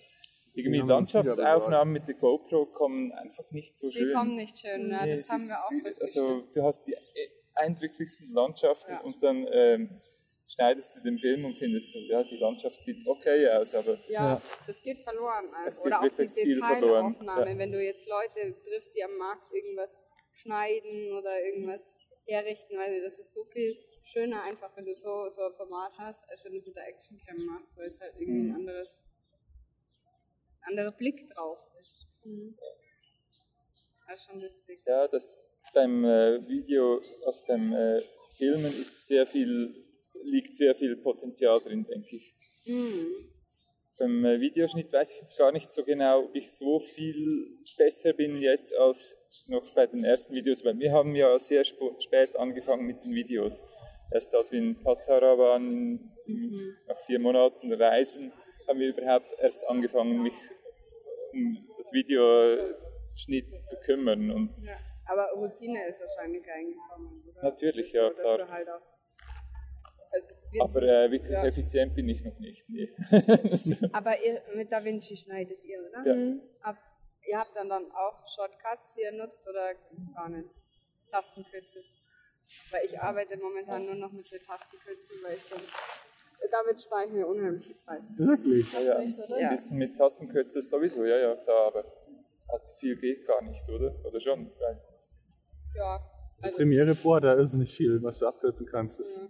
Irgendwie Landschaftsaufnahmen mit der GoPro kommen einfach nicht so Die schön. kommen nicht schön, Nee, das es haben ist- wir auch festgestellt. Also du hast die e- eindrücklichsten Landschaften Ja. und dann ähm, schneidest du den Film und findest so, ja, die Landschaft sieht okay aus, aber Ja, das geht verloren. Es Also. geht Oder auch die wirklich viel verloren, Detailaufnahme. ja. Wenn du jetzt Leute triffst, die am Markt irgendwas schneiden oder irgendwas herrichten, weil das ist so viel schöner einfach, wenn du so, so ein Format hast, als wenn du es mit der Actioncam machst, weil es halt irgendwie Mhm. ein anderes, anderer Blick drauf ist. Das ist schon witzig. ja, das beim äh, Video, also beim äh, Filmen ist sehr viel, liegt sehr viel Potenzial drin, denke ich. Beim äh, Videoschnitt weiß ich gar nicht so genau, ob ich so viel besser bin jetzt als noch bei den ersten Videos, weil wir haben ja sehr sp spät angefangen mit den Videos. Erst als wir in Patara waren, in, nach vier Monaten Reisen, haben wir überhaupt erst angefangen, mich um das Videoschnitt zu kümmern. Und Ja. Aber Routine ist wahrscheinlich reingekommen, oder? Natürlich, so, ja, klar. Halt auch, wir aber äh, wirklich Ja. effizient bin ich noch nicht. Nee. Aber ihr, mit Da Vinci schneidet ihr, oder? Ja. Ab, ihr habt dann, dann auch Shortcuts, die ihr nutzt oder gar nicht? Tastenkürzel. Weil ich arbeite momentan nur noch mit den Tastenkürzeln, weil ich sonst. Damit spare ich mir unheimliche Zeit. Wirklich? Hast du nicht, oder? Ein bisschen mit Tastenkürzel sowieso, ja, ja, klar, aber allzu viel geht gar nicht, oder? Oder schon? Weiß nicht. Ja. Also, Premiere Pro hat da irrsinnig viel, was du abkürzen kannst. Das,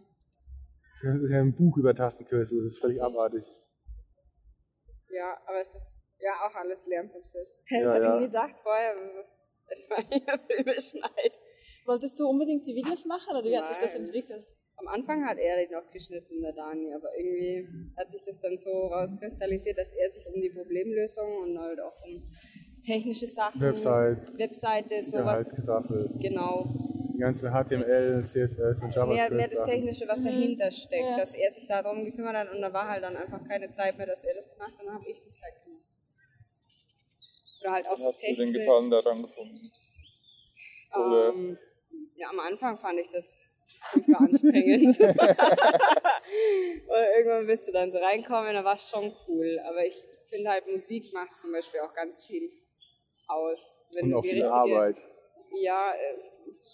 das ist ja ein Buch über Tastenkürzel, das ist völlig abartig. ja, aber es ist ja auch alles Lernprozess. Ja, das habe ja. ich nie gedacht vorher, dass man hier Filme schneidet. Wolltest du unbedingt die Videos machen oder wie hat sich das entwickelt? Am Anfang hat er den noch geschnitten, der Dani, aber irgendwie hat sich das dann so rauskristallisiert, dass er sich um die Problemlösung und halt auch um technische Sachen, Website, Webseite, sowas, genau, die ganze HTML, CSS und JavaScript. mehr, mehr das. Technische, was dahinter steckt, Ja. dass er sich darum gekümmert hat und da war halt dann einfach keine Zeit mehr, dass er das gemacht hat, dann habe ich das halt gemacht. Oder halt auch Dann so hast du den Technik. Gefallen daran gefunden. Oder? Ähm, ja, am Anfang fand ich das furchtbar anstrengend. Und irgendwann bist du dann so reinkommen, da war es schon cool. Aber ich finde halt, Musik macht zum Beispiel auch ganz viel aus. Wenn Und auch viel Arbeit. Ja, äh,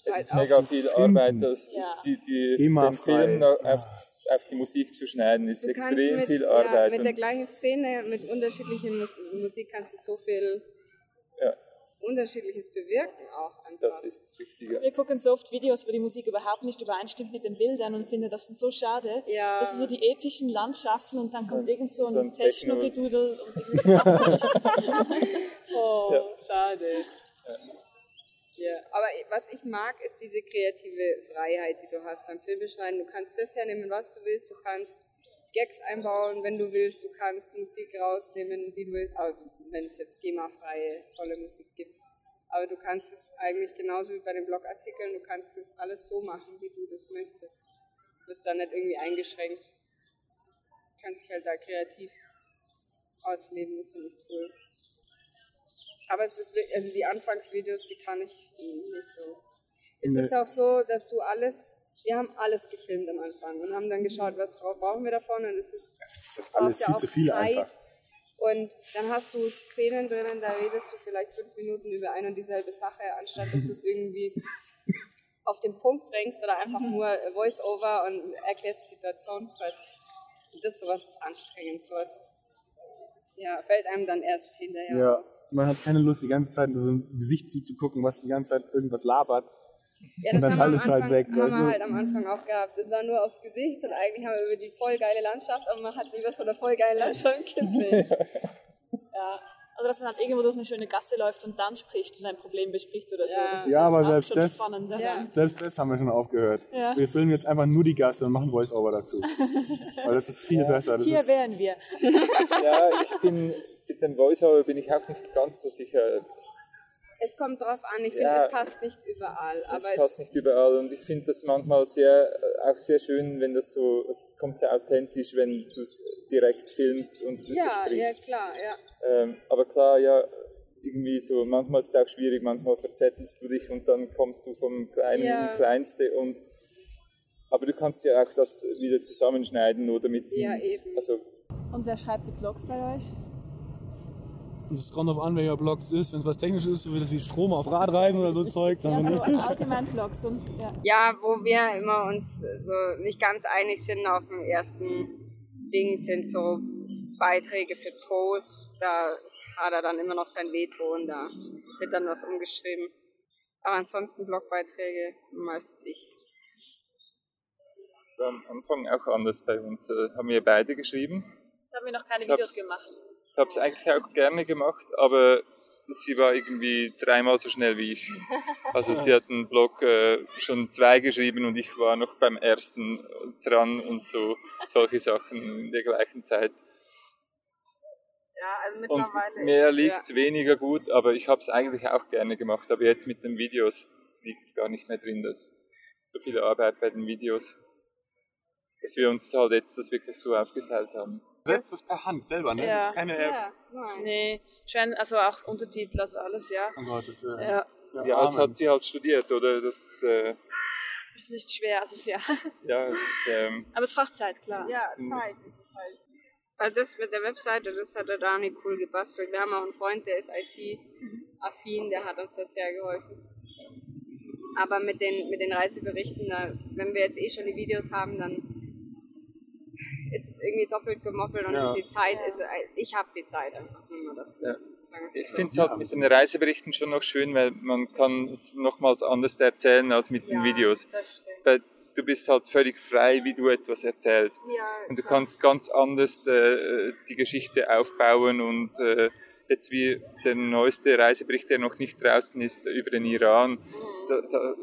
Es halt ist mega viel finden. Arbeit, das, Ja. die, die, Immer den frei. Film auf, auf die Musik zu schneiden, ist du kannst extrem mit, viel ja, Arbeit. mit der und, gleichen Szene, mit unterschiedlichen Mus Musik kannst du so viel ja, Unterschiedliches bewirken auch einfach. das ist richtig. Ja. Wir gucken so oft Videos, wo die Musik überhaupt nicht übereinstimmt mit den Bildern und finden das so schade. Ja. Das sind so die epischen Landschaften und dann kommt irgend so ein, So ein Techno- Techno-Gedudel und irgendwie nicht. Oh, schade. Ja. aber was ich mag, ist diese kreative Freiheit, die du hast beim Filmeschneiden. Du kannst das hernehmen, was du willst. Du kannst Gags einbauen, wenn du willst. Du kannst Musik rausnehmen, die du willst. Also, wenn es jetzt GEMA-freie, tolle Musik gibt. Aber du kannst es eigentlich genauso wie bei den Blogartikeln, du kannst es alles so machen, wie du das möchtest. Du bist da nicht irgendwie eingeschränkt. Du kannst dich halt da kreativ ausleben, das finde ich cool. Aber es ist also die Anfangsvideos, die kann ich nicht so. Es Nee. ist auch so, dass du alles, wir haben alles gefilmt am Anfang und haben dann geschaut, was bra- brauchen wir davon und es ist, Das ist alles viel zu viel einfach. Und dann hast du Szenen drinnen, da redest du vielleicht fünf Minuten über eine und dieselbe Sache, anstatt dass du es irgendwie auf den Punkt bringst oder einfach nur Voice-Over und erklärst die Situation kurz. Das sowas ist anstrengend, sowas ja, fällt einem dann erst hinterher. Ja, man hat keine Lust, die ganze Zeit in so ein Gesicht zuzugucken, was die ganze Zeit irgendwas labert. Ja, Und das dann haben wir schaltest am du halt Anfang, weg, haben wir du? halt am Anfang auch gehabt. Das war nur aufs Gesicht und eigentlich haben wir über die voll geile Landschaft, aber man hat nie was von der voll geilen Landschaft gesehen. Ja. Oder dass man halt irgendwo durch eine schöne Gasse läuft und dann spricht und ein Problem bespricht oder so. Ja. Das ist Ja, halt aber selbst das-. Ja. Selbst das haben wir schon aufgehört. Ja. Wir filmen jetzt einfach nur die Gasse und machen Voice-Over dazu. Weil das ist viel besser. Das Hier wären wir. ja, ich bin mit dem Voiceover bin ich auch nicht ganz so sicher. Es kommt drauf an, ich finde, Ja. es passt nicht überall. Es passt es, nicht überall und ich finde das manchmal sehr, äh, auch sehr schön, wenn das so, es kommt sehr authentisch, wenn du es direkt filmst und ja, ja, sprichst. klar, ja. Ähm, aber klar, ja, irgendwie so, manchmal ist es auch schwierig, manchmal verzettelst du dich und dann kommst du vom Kleinen Ja. ins Kleinste und aber du kannst ja auch das wieder zusammenschneiden oder mit Ja, eben. also Und wer schreibt die Blogs bei euch? Es kommt darauf an, welcher Blog es ist. Wenn es was Technisches ist, so wie das wie Strom auf Radreisen oder so Zeug, dann Ja, bin so ich das. allgemein Vlogs und ja. Ja, wo wir immer uns so nicht ganz einig sind auf dem ersten Ding, sind so Beiträge für Posts. Da hat er dann immer noch sein Veto und da wird dann was umgeschrieben. Aber ansonsten Blogbeiträge meistens ich. Das war am Anfang auch anders bei uns. Da haben wir beide geschrieben. Da haben wir noch keine Ich hab's- Videos gemacht. Ich habe es eigentlich auch gerne gemacht, aber sie war irgendwie dreimal so schnell wie ich. Also sie hat einen Blog äh, schon zwei geschrieben und ich war noch beim ersten dran und so solche Sachen in der gleichen Zeit. Ja, also Und mittlerweile. mir ist- liegt es weniger gut, aber ich habe es eigentlich auch gerne gemacht. Aber jetzt mit den Videos liegt es gar nicht mehr drin, dass so viel Arbeit bei den Videos, dass wir uns halt jetzt das wirklich so aufgeteilt haben. Setzt das per Hand selber, ne? Ja. Das ist keine App. Ja, nein. Nee, schön, also auch Untertitel, also alles, ja. Oh Gott, das wäre. Ja, Ja, das hat sie halt studiert, oder? Das, äh, ist nicht schwer, also ja. ja, es, ähm, Aber es braucht Zeit, klar. Ja, Zeit ist es halt. Also das mit der Webseite, das hat der Dani cool gebastelt. Wir haben auch einen Freund, der ist IT-affin, der hat uns das sehr geholfen. Aber mit den, mit den Reiseberichten, da, wenn wir jetzt eh schon die Videos haben, dann ist es irgendwie doppelt gemoppelt und Ja. die Zeit ist, ich habe die Zeit einfach nicht mehr dafür. Ja. Ich so. finde es halt mit den Reiseberichten schon noch schön, weil man kann es nochmals anders erzählen als mit den Ja, Videos. Das stimmt. Weil du bist halt völlig frei, wie du etwas erzählst. Ja, Und du klar. kannst ganz anders äh, die Geschichte aufbauen und äh, jetzt wie der neueste Reisebericht, der noch nicht draußen ist, über den Iran, da, da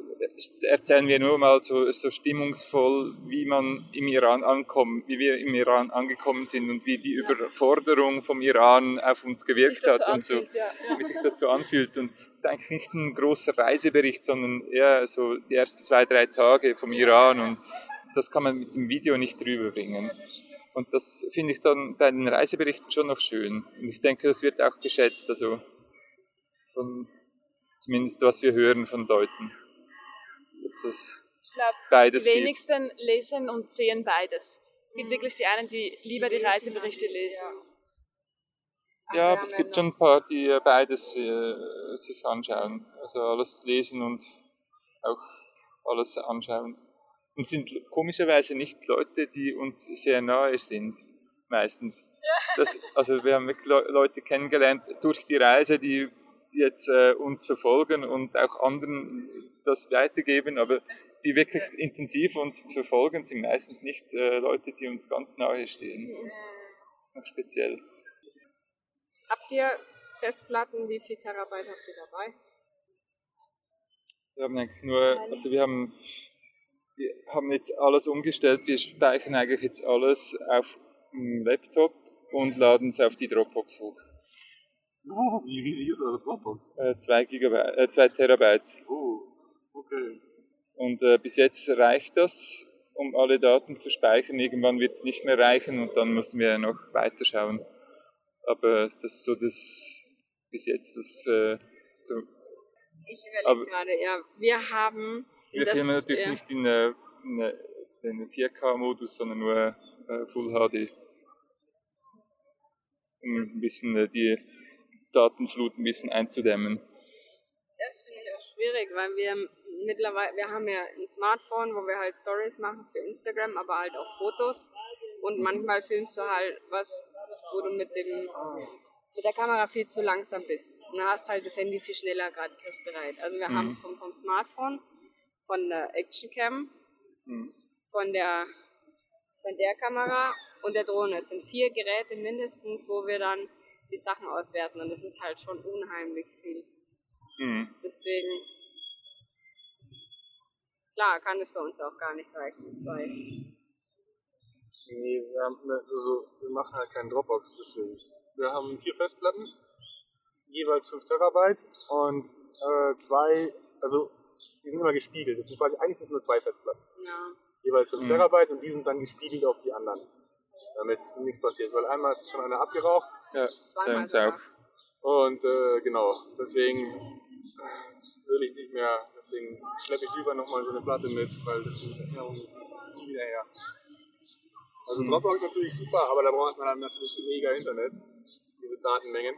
erzählen wir nur mal so, so stimmungsvoll, wie man im Iran ankommt, wie wir im Iran angekommen sind und wie die Überforderung vom Iran auf uns gewirkt hat so und so anfühlt, ja. ja. wie sich das so anfühlt. Und es ist eigentlich nicht ein großer Reisebericht, sondern eher so die ersten zwei, drei Tage vom Iran. Und das kann man mit dem Video nicht rüberbringen. Und das finde ich dann bei den Reiseberichten schon noch schön. Und ich denke, das wird auch geschätzt, also von zumindest was wir hören von Leuten. Dass es Ich glaube, beides die gibt. wenigsten lesen und sehen beides. Es gibt wirklich die einen, die lieber die Reiseberichte lesen. Ja, wir aber es ja gibt schon ein paar, die äh, beides äh, sich anschauen. Also alles lesen und auch alles anschauen. Und sind komischerweise nicht Leute, die uns sehr nahe sind, meistens. Das, also wir haben wirklich Le- Leute kennengelernt durch die Reise, die jetzt äh, uns verfolgen und auch anderen das weitergeben, aber die wirklich intensiv uns verfolgen, sind meistens nicht äh, Leute, die uns ganz nahe stehen. Das ist noch speziell. Habt ihr Festplatten, wie viel Terabyte habt ihr dabei? Wir haben eigentlich nur, also wir haben, wir haben jetzt alles umgestellt. Wir speichern eigentlich jetzt alles auf dem Laptop und laden es auf die Dropbox hoch. Oh, wie riesig ist eure Dropbox? Äh, zwei, Gigabyte, äh, zwei Terabyte. Oh, okay. Und äh, bis jetzt reicht das, um alle Daten zu speichern. Irgendwann wird es nicht mehr reichen und dann müssen wir noch weiterschauen. Aber das ist so das bis jetzt das. Äh, so. Ich überlege gerade, ja. Wir haben. Wir das- filmen natürlich ja. nicht in, äh, in, äh, in 4K-Modus, sondern nur äh, Full HD. Um ein bisschen äh, die Datenflut ein bisschen einzudämmen. Das finde ich auch schwierig, weil wir mittlerweile, wir haben ja ein Smartphone, wo wir halt Stories machen für Instagram, aber halt auch Fotos. Und manchmal filmst du halt was, wo du mit dem mit der Kamera viel zu langsam bist. Und dann hast halt das Handy viel schneller gerade griffbereit. Also wir Mhm. haben vom, vom Smartphone, von der Actioncam, Mhm. von der von der Kamera und der Drohne. Es sind vier Geräte mindestens, wo wir dann die Sachen auswerten. Und das ist halt schon unheimlich viel. Mhm. Deswegen, klar, kann es bei uns auch gar nicht reichen, zwei. Nee, wir, haben, also, wir machen halt keinen Dropbox, deswegen. Wir haben vier Festplatten, jeweils 5 Terabyte und äh, zwei, also die sind immer gespiegelt. Das sind quasi, eigentlich sind es nur zwei Festplatten. Ja. Jeweils 5 Mhm. Terabyte und die sind dann gespiegelt auf die anderen. Damit nichts passiert, weil einmal ist schon einer abgeraucht Ja, Zweimal uns sogar. auch. und äh, genau, deswegen will ich nicht mehr, deswegen schleppe ich lieber nochmal so eine Platte mit, weil das sind Erinnerungen nie wieder her. Also Mhm. Dropbox ist natürlich super, aber da braucht man dann natürlich mega Internet, diese Datenmengen.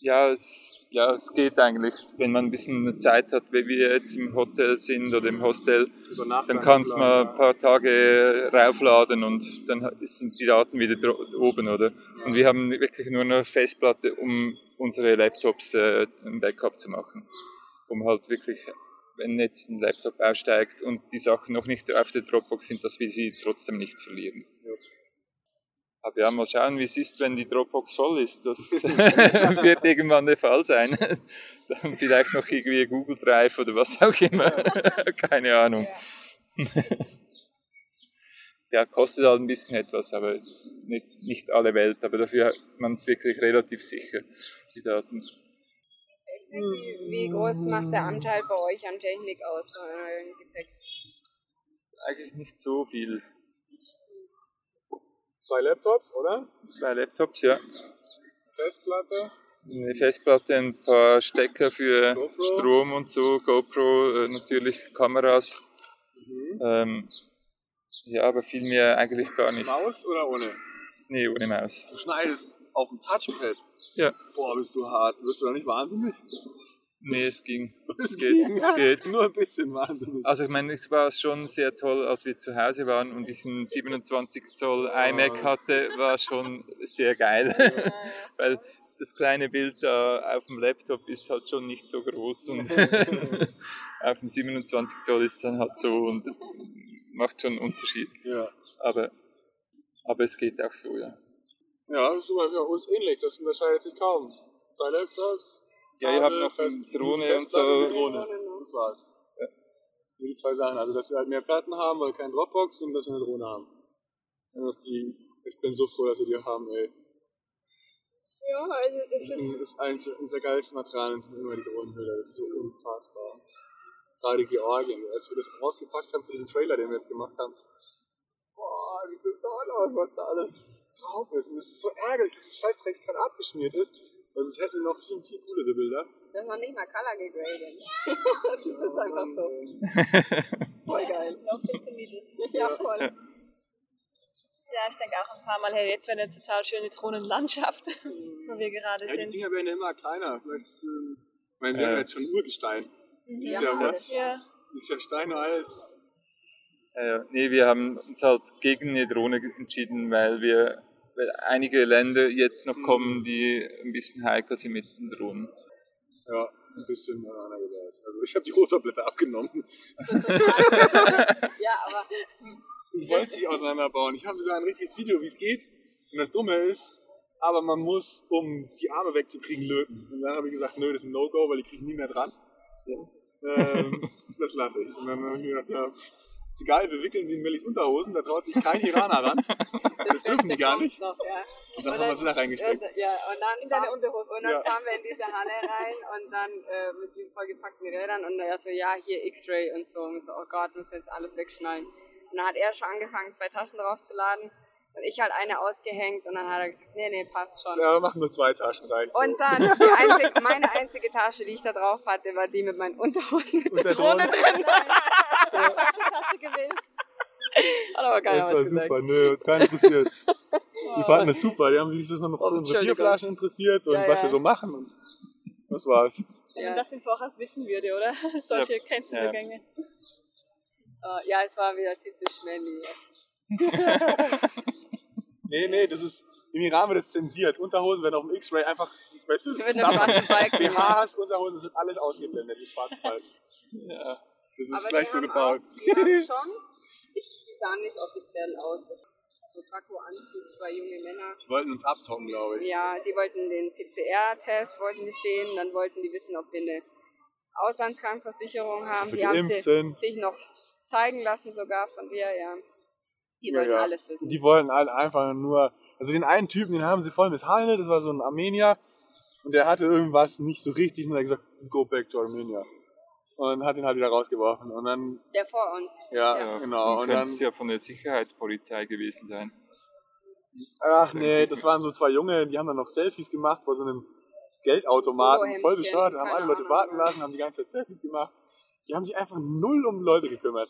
Ja, es, ja, es geht eigentlich, wenn man ein bisschen Zeit hat, wie wir jetzt im Hotel sind oder im Hostel, dann kannst du mal ein paar Tage raufladen und dann sind die Daten wieder oben, oder? Und wir haben wirklich nur eine Festplatte, um unsere Laptops äh, ein Backup zu machen. Um halt wirklich, wenn jetzt ein Laptop aussteigt und die Sachen noch nicht auf der Dropbox sind, dass wir sie trotzdem nicht verlieren. Aber ja, mal schauen, wie es ist, wenn die Dropbox voll ist. Das wird irgendwann der Fall sein. Dann vielleicht noch irgendwie Google Drive oder was auch immer. Keine Ahnung. Ja, kostet halt ein bisschen etwas, aber nicht, nicht alle Welt. Aber dafür hat man es wirklich relativ sicher, die Daten. Wie, groß macht der Anteil bei euch an Technik aus? Ist eigentlich nicht so viel. Zwei Laptops, oder? Zwei Laptops, ja. Festplatte. Eine Festplatte, ein paar Stecker für GoPro. Strom und so, GoPro, äh, natürlich Kameras. Mhm. Ähm, ja, aber viel mehr eigentlich gar nicht. Maus oder ohne? Nee, ohne Maus. Du schneidest auf dem Touchpad. Ja. Boah, bist du hart. Wirst du da nicht wahnsinnig? Nee, es ging. Es geht, es geht. Nur ein bisschen wahnsinnig. Also ich meine, es war schon sehr toll, als wir zu Hause waren und ich einen 27 Zoll iMac hatte, war schon sehr geil. Weil das kleine Bild da auf dem Laptop ist halt schon nicht so groß und auf dem 27 Zoll ist es dann halt so und macht schon einen Unterschied. Ja. Aber, aber es geht auch so, ja. Ja, ist aber für uns ähnlich. Das unterscheidet sich kaum. Zwei Laptops. Ja, ihr habt noch Fest- eine Drohne und so. und Drohne. Das war's. Ja. Nur die zwei Sachen. Also, dass wir halt mehr Platten haben, weil kein Dropbox und dass wir eine Drohne haben. Die, ich bin so froh, dass wir die haben, ey. Ja, also das Das ist eins unserer geilsten Materialien, sind immer die Drohnenbilder. Das ist so unfassbar. Gerade Georgien, als wir das rausgepackt haben für den Trailer, den wir jetzt gemacht haben. Boah, sieht das toll aus, was da alles drauf ist. Und es ist so ärgerlich, dass das Scheißdrecksteil abgeschmiert ist. Weil sonst hätten wir noch viel, viel coolere Bilder. Das ist noch nicht mal Color gegradet. das ist es einfach so. Voll geil. No needed. Ja, voll. Ja, ich denke auch ein paar Mal, hey, jetzt wäre eine total schöne Drohnenlandschaft, wo wir gerade Ja, die sind. Dinger werden ja immer kleiner. Vielleicht, ähm, ich meine, wir Ja. haben jetzt schon Urgestein. Die ist Ja, was? Ja, Die ist ja steinalt. Äh, nee, wir haben uns halt gegen eine Drohne entschieden, weil wir einige Länder jetzt noch kommen, die ein bisschen heikel sind mit den Drohnen. Ja, ein bisschen äh, einer gesagt. Also ich habe die Rotorblätter abgenommen. Ja, aber Ich wollte sie auseinanderbauen. Ich habe sogar ein richtiges Video, wie es geht. Und das Dumme ist, aber man muss, um die Arme wegzukriegen, löten. Und dann habe ich gesagt, nö, das ist ein No-Go, weil ich kriege nie mehr dran. Ähm, das lasse ich. Und dann habe ich mir gedacht, ja, ist egal, wir wickeln sie in Milch-Unterhosen, da traut sich kein Iraner ran. Das dürfen die gar nicht. Noch, ja. Und dann Und haben wir dann- sie da reingesteckt. Und, ja, und dann in deine fahren- Unterhose. Und dann Ja. fahren wir in diese Halle rein und dann äh, mit diesen vollgepackten Rädern und er so, ja, hier X-Ray und so. Und so, oh Gott, müssen wir jetzt alles wegschnallen. Und dann hat er schon angefangen, zwei Taschen draufzuladen und ich halt eine ausgehängt und dann hat er gesagt, nee, nee, passt schon. Ja, wir machen nur zwei Taschen reicht. so. Und dann, die einzige, meine einzige Tasche, die ich da drauf hatte, war die mit meinen Unterhosen mit Und der der Drohne Drohne. drin. Tasche gewählt. Hat aber keiner Das was war gesagt. super, nö, hat keinen interessiert. Die fanden das super, die haben sich das noch Oh, für unsere Entschuldigung. Bierflaschen interessiert und Ja, was ja. wir so machen. Und das war's. Wenn Ja. man das im Voraus wissen würde, oder? Solche Grenzübergänge. Äh, ja, es war wieder typisch Manny. Nee, nee, das ist, im Iran wird das zensiert. Unterhosen werden auf dem X-Ray einfach, weißt du, Mit das einem schwarzen Balken. BHs, Unterhosen, das wird alles ausgeblendet, die schwarzen Balken. Ja. Das ist Aber gleich so gebaut. Die haben schon, ich, die sahen nicht offiziell aus. So Sakko-Anzug, zwei junge Männer. Die wollten uns abzocken, glaube ich. Ja, die wollten den PCR-Test, wollten die sehen, dann wollten die wissen, ob wir eine Auslandskrankenversicherung haben. Die haben sie sich noch zeigen lassen sogar von dir, ja. Die Ja, wollten ja. alles wissen. Die wollten alle einfach nur, also den einen Typen, den haben sie voll misshandelt, das war so ein Armenier. Und der hatte irgendwas nicht so richtig und er hat gesagt, go back to Armenia. Und hat ihn halt wieder rausgeworfen. Und dann, Der vor uns. ja, Ja. genau. Und könnte dann, es ja von der Sicherheitspolizei gewesen sein. ach nee, das waren so zwei Junge, die haben dann noch Selfies gemacht vor so einem Geldautomaten, Polohemdchen, voll bescheuert, haben alle Leute Ahnung, warten lassen, haben die ganze Zeit Selfies gemacht. Die haben sich einfach null um Leute gekümmert.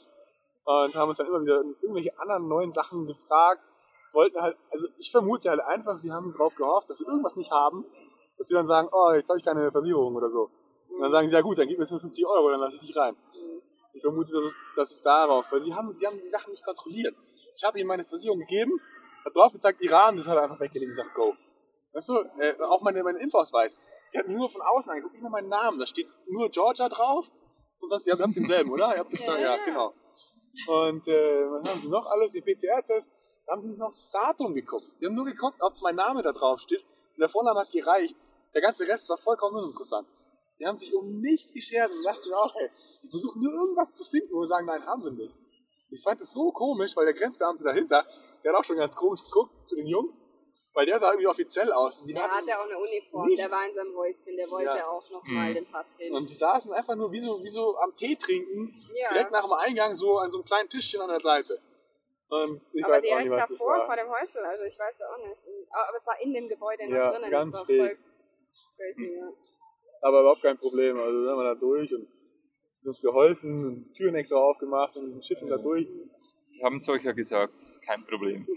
Und haben uns dann immer wieder irgendwelche anderen neuen Sachen gefragt. Wollten halt, also ich vermute halt einfach, sie haben drauf gehofft, dass sie irgendwas nicht haben. dass sie dann sagen, oh, jetzt habe ich keine Versicherung oder so. Und dann sagen sie, ja gut, dann gib mir jetzt nur 50 Euro, dann lasse ich dich rein. Ich vermute, dass es, dass es darauf, weil sie haben, sie haben die Sachen nicht kontrolliert. Ich habe ihnen meine Versicherung gegeben, hat drauf gezeigt, Iran, das hat er einfach weggelegt und gesagt, go. Weißt du, äh, auch meine, meine Impfausweis. Die hat nur von außen angeguckt, nicht mal meinen Namen. Da steht nur Georgia drauf und sonst, ihr habt, ihr habt denselben, oder? Ihr habt euch da, ja, genau. Und äh, was haben sie noch alles? Den PCR-Test. Da haben sie nicht noch das Datum geguckt. Die haben nur geguckt, ob mein Name da drauf steht. Und der Vorname hat gereicht. Der ganze Rest war vollkommen uninteressant. Die haben sich um nichts geschert und dachten auch, ey, die versuchen nur irgendwas zu finden, wo wir sagen, nein, haben wir nicht. Ich fand das so komisch, weil der Grenzbeamte dahinter, der hat auch schon ganz komisch geguckt zu den Jungs, weil der sah irgendwie offiziell aus. Und die Der hatten- hatte auch eine Uniform, nichts. der war in seinem Häuschen, der wollte Ja. auch nochmal Mhm. den Pass sehen. Und die saßen einfach nur wie so, wie so am Tee trinken, ja. direkt nach dem Eingang, so an so einem kleinen Tischchen an der Seite. Und ich aber weiß auch direkt nicht, was das davor, vor war. dem Häusl, also ich weiß auch nicht. Aber es war in dem Gebäude noch Ja, drinnen. ganz das war voll crazy, ja. Aber überhaupt kein Problem. Also sind wir da durch und sind uns geholfen und Türen extra aufgemacht und diesen Schiffen da durch. Wir haben es euch ja gesagt, das ist kein Problem.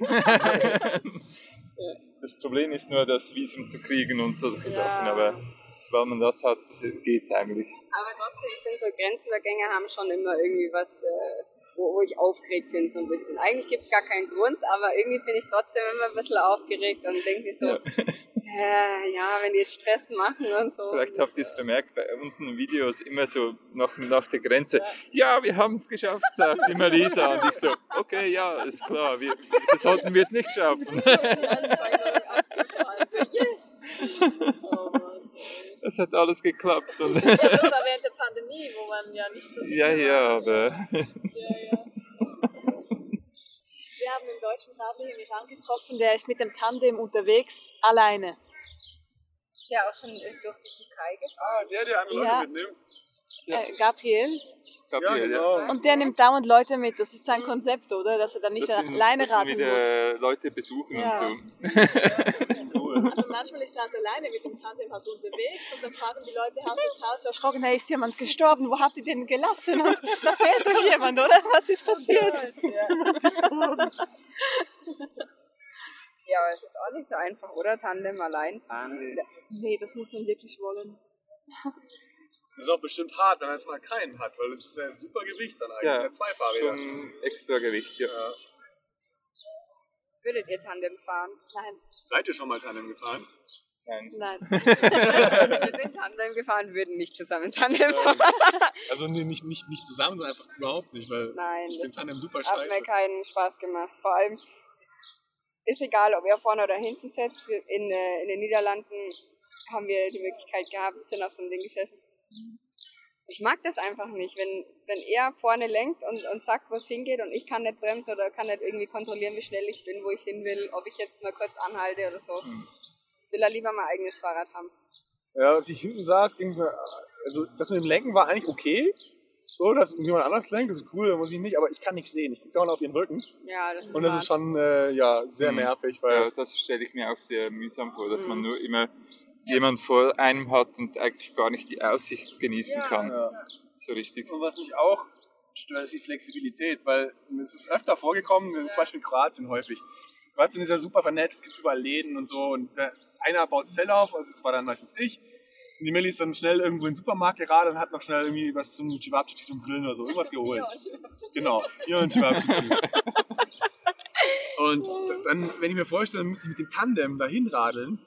das Problem ist nur, das Visum zu kriegen und solche Ja. Sachen, aber sobald man das hat, geht's eigentlich. Aber trotzdem, ich finde so Grenzübergänge haben schon immer irgendwie was, äh, wo, wo ich aufgeregt bin so ein bisschen. Eigentlich gibt es gar keinen Grund, aber irgendwie bin ich trotzdem immer ein bisschen aufgeregt und denke mir so, Ja. äh, ja, wenn die jetzt Stress machen und so. Vielleicht habt ihr es bemerkt, bei unseren Videos immer so nach, nach der Grenze, ja, wir haben es geschafft, sagt immer Lisa. Und ich so, okay, ja, ist klar, wir, so sollten wir es nicht schaffen. Oh Mann. Es hat alles geklappt. Und Ja, das war während der Pandemie, wo man ja nicht so ja, ja, aber Ja, ja. Wir haben einen deutschen Radler im Iran getroffen, der ist mit dem Tandem unterwegs, alleine. Ist ja auch schon durch die Türkei gefahren. Ah, der, der andere Ja. Leute mitnimmt. Äh, Gabriel. Gabriel, ja. genau. Und der nimmt dauernd Leute mit. Das ist sein Konzept, oder? Dass er dann nicht Das sind, alleine wieder muss. Leute besuchen Ja. und so. Also manchmal ist er halt alleine mit dem Tandem halt unterwegs und dann fragen die Leute halt total so erschrocken, hey, ist jemand gestorben? Wo habt ihr den gelassen? Und da fehlt euch jemand, oder? Was ist passiert? Ja, aber es ist auch nicht so einfach, oder? Tandem allein fahren. Nee, das muss man wirklich wollen. Das ist auch bestimmt hart, wenn man jetzt mal keinen hat, weil das ist ja super Gewicht dann eigentlich. Ja, Ja, zwei Fahrräder. schon extra Gewicht, ja. Ja. Würdet ihr Tandem fahren? Nein, Seid ihr schon mal Tandem gefahren? Nein. nein. Wir sind Tandem gefahren, würden nicht zusammen Tandem fahren. Also nee, nicht, nicht, nicht zusammen, sondern einfach überhaupt nicht, weil Nein, ich das finde Tandem super hat mir scheiße. keinen Spaß gemacht. Vor allem ist egal, ob ihr vorne oder hinten sitzt. Wir in, äh, in den Niederlanden haben wir die Möglichkeit gehabt, sind auf so einem Ding gesessen. Ich mag das einfach nicht, wenn, wenn er vorne lenkt und, und sagt, wo es hingeht und ich kann nicht bremsen oder kann nicht irgendwie kontrollieren, wie schnell ich bin, wo ich hin will, ob ich jetzt mal kurz anhalte oder so. Hm. Will er lieber mein eigenes Fahrrad haben. Ja, als ich hinten saß, ging es mir, also das mit dem Lenken war eigentlich okay. So, dass jemand anders lenkt, das ist cool, da muss ich nicht, aber ich kann nichts sehen. Ich gucke dauernd auf ihren Rücken. Ja, das ist Und das wahr. ist schon, äh, ja, sehr Mhm. nervig, weil Ja, das stelle ich mir auch sehr mühsam vor, dass man Mhm. nur immer jemand vor einem hat und eigentlich gar nicht die Aussicht genießen Ja. kann. Ja. So richtig. Und was mich auch stört, ist die Flexibilität, weil es ist öfter vorgekommen, zum Beispiel in Kroatien häufig. Kroatien ist ja super vernetzt, es gibt überall Läden und so und einer baut Zelle auf, also das war dann meistens ich. Und die Millie ist dann schnell irgendwo in den Supermarkt geraten und hat noch schnell irgendwie was zum Chibabchichi zum Grillen oder so, irgendwas geholt. Genau, ja, und Chibabchichi. Und dann, wenn ich mir vorstelle, dann müsste ich mit dem Tandem dahin radeln,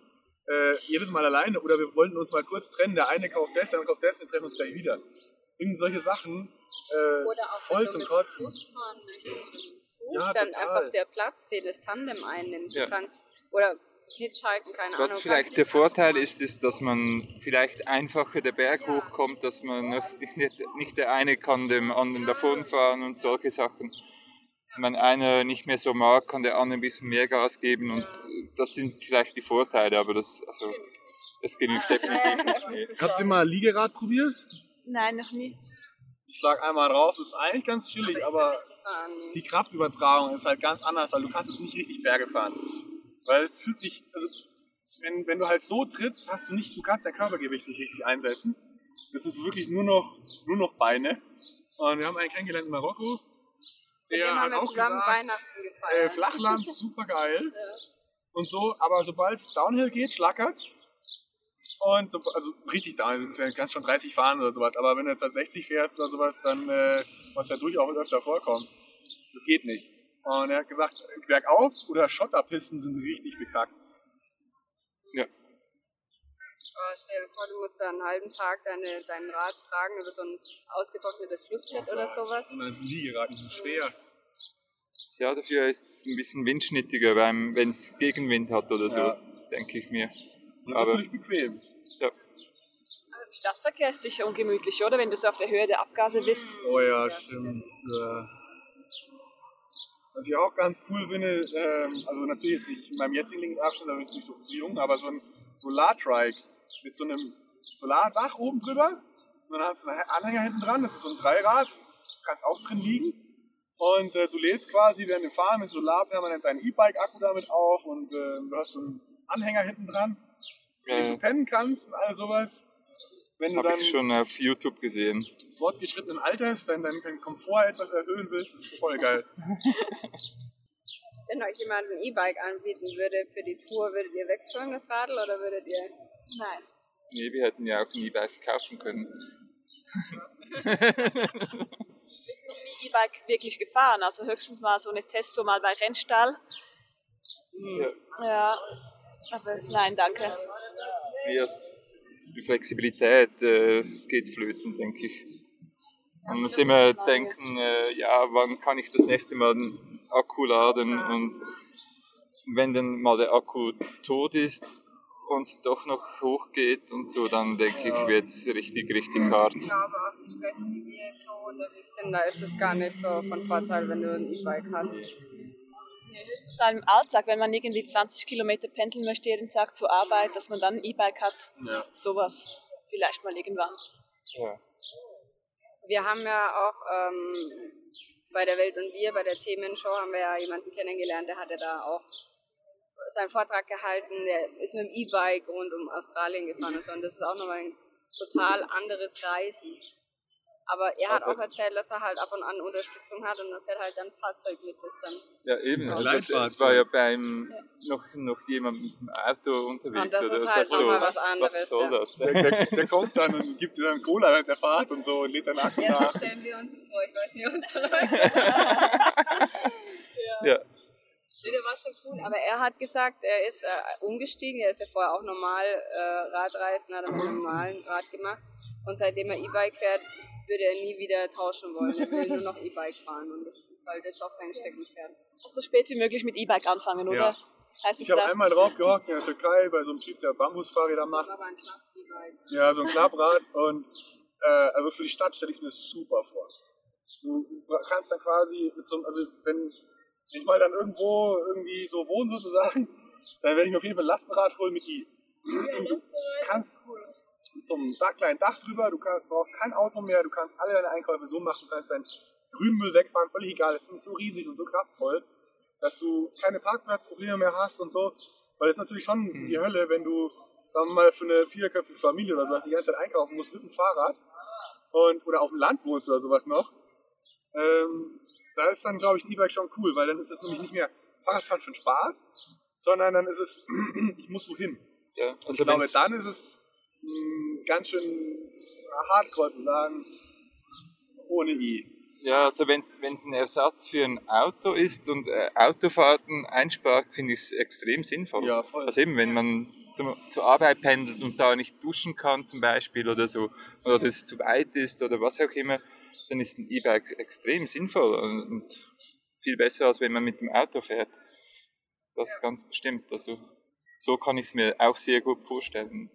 äh, jedes Mal alleine oder wir wollten uns mal kurz trennen, der eine kauft das, der andere kauft das, wir treffen uns gleich wieder. Irgend solche Sachen, äh, Oder auch voll zum Kotzen. dem Bus fahren möchtest oder mit dem Zug, Ja, dann total. einfach der Platz, den das Tandem einnimmt. Ja. Du kannst, oder Hitchhiken, keine Ahnung. Was vielleicht der Vorteil ist, ist, dass man vielleicht einfacher den Berg hochkommt, dass man nicht, nicht, nicht der eine kann dem anderen davonfahren und solche Sachen. Wenn einer nicht mehr so mag, kann der andere ein bisschen mehr Gas geben und das sind vielleicht die Vorteile, aber das, also, das genügt definitiv nicht. Habt ihr mal Liegerad probiert? Nein, noch nie. Ich schlag einmal drauf, das ist eigentlich ganz chillig, aber die Kraftübertragung ist halt ganz anders, weil du kannst es nicht richtig Berge fahren. Weil es fühlt sich, also wenn, wenn du halt so trittst, hast du nicht, du kannst dein Körpergewicht nicht richtig einsetzen. Das ist wirklich nur noch, nur noch Beine. Und wir haben einen kennengelernt in Marokko, der dem hat haben wir auch zusammen gesagt, Weihnachten äh. Flachland, super geil. Und so, aber sobald es Downhill geht, schlackert's. Und so, also richtig da, du kannst schon 30 fahren oder sowas. Aber wenn du jetzt halt 60 fährst oder sowas, dann äh, was ja durchaus öfter vorkommt. Das geht nicht. Und er hat gesagt, bergauf oder Schotterpisten sind richtig bekackt. Oh, stell dir vor, du musst da einen halben Tag deine, dein Rad tragen über so ein ausgetrocknetes Flussbett oder sowas. Und dann ist ein Liegerad, die sind schwer. Ja, dafür ist es ein bisschen windschnittiger, wenn es Gegenwind hat oder so, Ja. denke ich mir. Und Aber- natürlich bequem. Ja. Im Stadtverkehr ist sicher ungemütlich, oder? Wenn du so auf der Höhe der Abgase bist. Oh ja, Ja, stimmt. Ja. Was ich auch ganz cool finde, ähm, also natürlich jetzt nicht in meinem jetzigen Linksabstand, da bin ich nicht so zu jung, aber so ein Solartrike mit so einem Solardach oben drüber. Und dann hast du einen Anhänger hinten dran, das ist so ein Dreirad, das kannst auch drin liegen. Und äh, du lädst quasi während dem Fahren mit Solarpermanent deinen E-Bike-Akku damit auf und äh, du hast so einen Anhänger hinten dran, mit dem du pennen kannst und all sowas. Wenn dann ich schon auf YouTube gesehen. fortgeschrittenen Alters dann deinen Komfort etwas erhöhen willst, ist voll geil. Wenn euch jemand ein E-Bike anbieten würde für die Tour, würdet ihr wechseln das Radl oder würdet ihr. Nein. Nee, wir hätten ja auch ein E-Bike kaufen können. Wir sind noch nie E-Bike wirklich gefahren, also höchstens mal so eine Testtour mal bei Rennstall. Ja. Ja, aber nein, danke. Ja, die Flexibilität äh, geht flöten, denke ich. Man muss immer denken, äh, ja, wann kann ich das nächste Mal den Akku laden und wenn dann mal der Akku tot ist und es doch noch hochgeht und so, dann denke ich, wird es richtig, richtig hart. Ich glaube, auf die Strecken, die wir jetzt so unterwegs sind, da ist es gar nicht so von Vorteil, wenn du ein E-Bike hast. Höchstens halt im Alltag, wenn man irgendwie 20 Kilometer pendeln möchte jeden Tag zur Arbeit, dass man dann ein E-Bike hat. Ja. Sowas. Vielleicht mal irgendwann. Ja. Wir haben ja auch ähm, bei der Welt und wir, bei der Themenshow, haben wir ja jemanden kennengelernt, der hatte da auch seinen Vortrag gehalten, der ist mit dem E-Bike rund um Australien gefahren und so. Und das ist auch nochmal ein total anderes Reisen. Aber er hat auch erzählt, dass er halt ab und an Unterstützung hat und dann fährt halt dann ein Fahrzeug mit, das dann. Ja, eben. Also es, Kleinfahrzeug. es war ja beim noch, noch jemand mit dem Auto unterwegs. Und das oder? ist halt so, noch mal was was anderes, soll ja. das? Der, der, der kommt dann und gibt dir dann Cola während der Fahrt und so und lädt dann Akku Ja, so nach. stellen wir uns das vor, ich weiß nicht, was da läuft. ja. Nee, der war schon cool, aber er hat gesagt, er ist äh, umgestiegen, er ist ja vorher auch normal äh, Radreisen, hat er mit einem normalen Rad gemacht und seitdem er E-Bike fährt, würde er nie wieder tauschen wollen, er will nur noch E-Bike fahren und das ist halt jetzt auch sein Steckenpferd. So spät wie möglich mit E-Bike anfangen, oder? Ja. Heißt es Ich habe einmal drauf gehockt in der Türkei bei so einem Typ, der Bambusfahrräder macht. Aber ein Klapp-E-Bike. Ja, so ein Klapprad und äh, also für die Stadt stelle ich mir super vor. Du kannst dann quasi mit so einem, also wenn, ich mal dann irgendwo irgendwie so wohne sozusagen, dann werde ich mir auf jeden Fall ein Lastenrad holen mit I. Und du kannst mit so einem Dach, kleinen Dach drüber, du kannst, brauchst kein Auto mehr, du kannst alle deine Einkäufe so machen, du kannst deinen Grünmüll wegfahren, völlig egal, das ist so riesig und so kraftvoll, dass du keine Parkplatzprobleme mehr hast und so, weil das ist natürlich schon die Hölle, wenn du sagen wir mal für eine vierköpfige Familie oder sowas die ganze Zeit einkaufen musst mit dem Fahrrad und oder auf dem Land wohnst oder sowas noch. Ähm, da ist dann, glaube ich, ein E-Bike schon cool, weil dann ist es nämlich nicht mehr Fahrradfahren für den Spaß, sondern dann ist es, ich muss wohin. Ja, Und also ich glaube, dann ist es ganz schön hardcore zu sagen, ohne I. Ja, also wenn es ein Ersatz für ein Auto ist und äh, Autofahrten einspart, finde ich es extrem sinnvoll. Ja, voll. Also eben, wenn man zum, zur Arbeit pendelt und da nicht duschen kann zum Beispiel oder so, oder das zu weit ist oder was auch immer, dann ist ein E-Bike extrem sinnvoll und, und viel besser, als wenn man mit dem Auto fährt. Das ganz bestimmt. Also so kann ich es mir auch sehr gut vorstellen.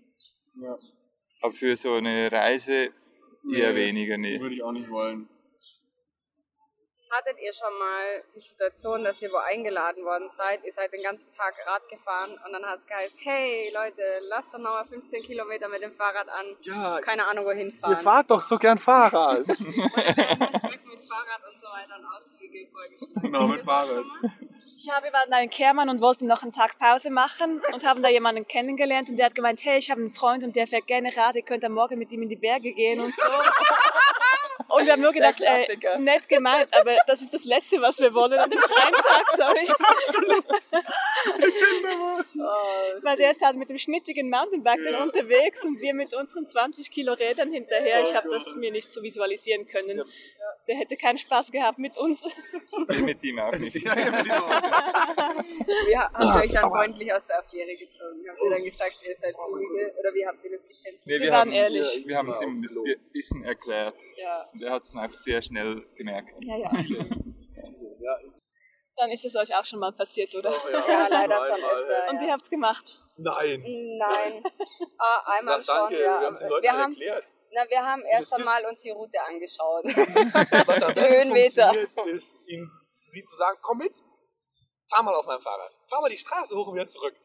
Ja. Aber für so eine Reise eher Nee, weniger, nee. Würde ich auch nicht wollen. Hattet ihr schon mal die Situation, dass ihr wo eingeladen worden seid? Ihr seid den ganzen Tag Rad gefahren und dann hat es geheißen, hey Leute, lasst doch nochmal 15 Kilometer mit dem Fahrrad an. Ja, Keine Ahnung, wohin fahren. ihr fahrt doch so gern Fahrrad. Und mit Fahrrad und so weiter und Ausflüge vorgeschlagen. Genau, mit Fahrrad. Ich habe, wir waren einen Kehrmann und wollten noch einen Tag Pause machen und haben da jemanden kennengelernt und der hat gemeint, hey, ich habe einen Freund und der fährt gerne Rad, ihr könnt am Morgen mit ihm in die Berge gehen und so. Und wir haben nur gedacht, äh, Klassiker. nett gemeint, aber das ist das Letzte, was wir wollen an dem freien Tag, sorry. Weil der ist halt mit dem schnittigen Mountainbike dann unterwegs und wir mit unseren 20 Kilo Rädern hinterher. Ich habe das mir nicht so visualisieren können. Der hätte keinen Spaß gehabt mit uns. Wir mit ihm auch nicht. Wie habt ihr euch dann freundlich aus der Affäre gezogen? Habt ihr dann gesagt, ihr seid zu müde? Oder wie habt ihr das gecancelt? Nee, Wir waren ehrlich. Wir, wir haben es ihm ein bisschen erklärt. Ja. Und er hat es dann auch sehr schnell gemerkt. Ja, ja. Dann ist es euch auch schon mal passiert, oder? Ja, leider schon öfter. Und ja. ihr habt's gemacht. Nein. Nein. Ah, einmal Sag danke, schon, ja. wir haben es den Leuten wir haben, erklärt. Na, wir haben erst einmal uns die Route angeschaut. Was am Höhenmeter. ist, ihm, sie zu sagen, komm mit, fahr mal auf meinem Fahrrad. Fahr mal die Straße hoch und wieder zurück.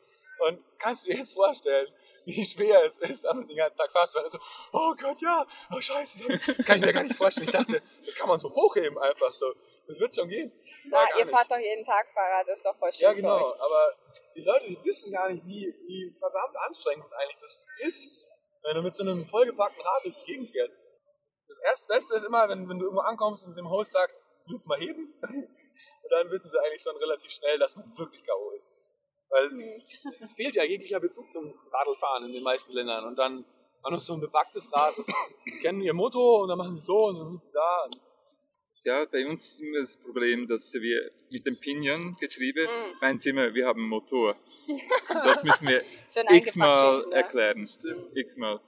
Und kannst du dir jetzt vorstellen, wie schwer es ist, damit den ganzen Tag fahren zu werden. So, oh Gott, ja, oh scheiße, das kann ich mir gar nicht vorstellen. Ich dachte, das kann man so hochheben einfach so. Das wird schon gehen. Na, ihr nicht. fahrt doch jeden Tag Fahrrad, das ist doch voll schön Ja, genau. Aber die Leute, die wissen gar nicht, wie, wie verdammt anstrengend eigentlich das ist, wenn du mit so einem vollgepackten Rad durch die Gegend fährst. Das erste Beste ist immer, wenn, wenn du irgendwo ankommst und dem Host sagst, willst du mal heben? Und dann wissen sie eigentlich schon relativ schnell, dass man wirklich K.O. ist. Weil es fehlt ja jeglicher Bezug zum Radlfahren in den meisten Ländern. Und dann auch noch so ein bepacktes Rad. Das, kennen ihr Motto und dann machen sie so und dann sind sie da. Ja, bei uns ist immer das Problem, dass wir mit dem Pinion-Getriebe Mhm. meinen sie immer, wir haben einen Motor. Das müssen wir x-mal ne? erklären. X-mal.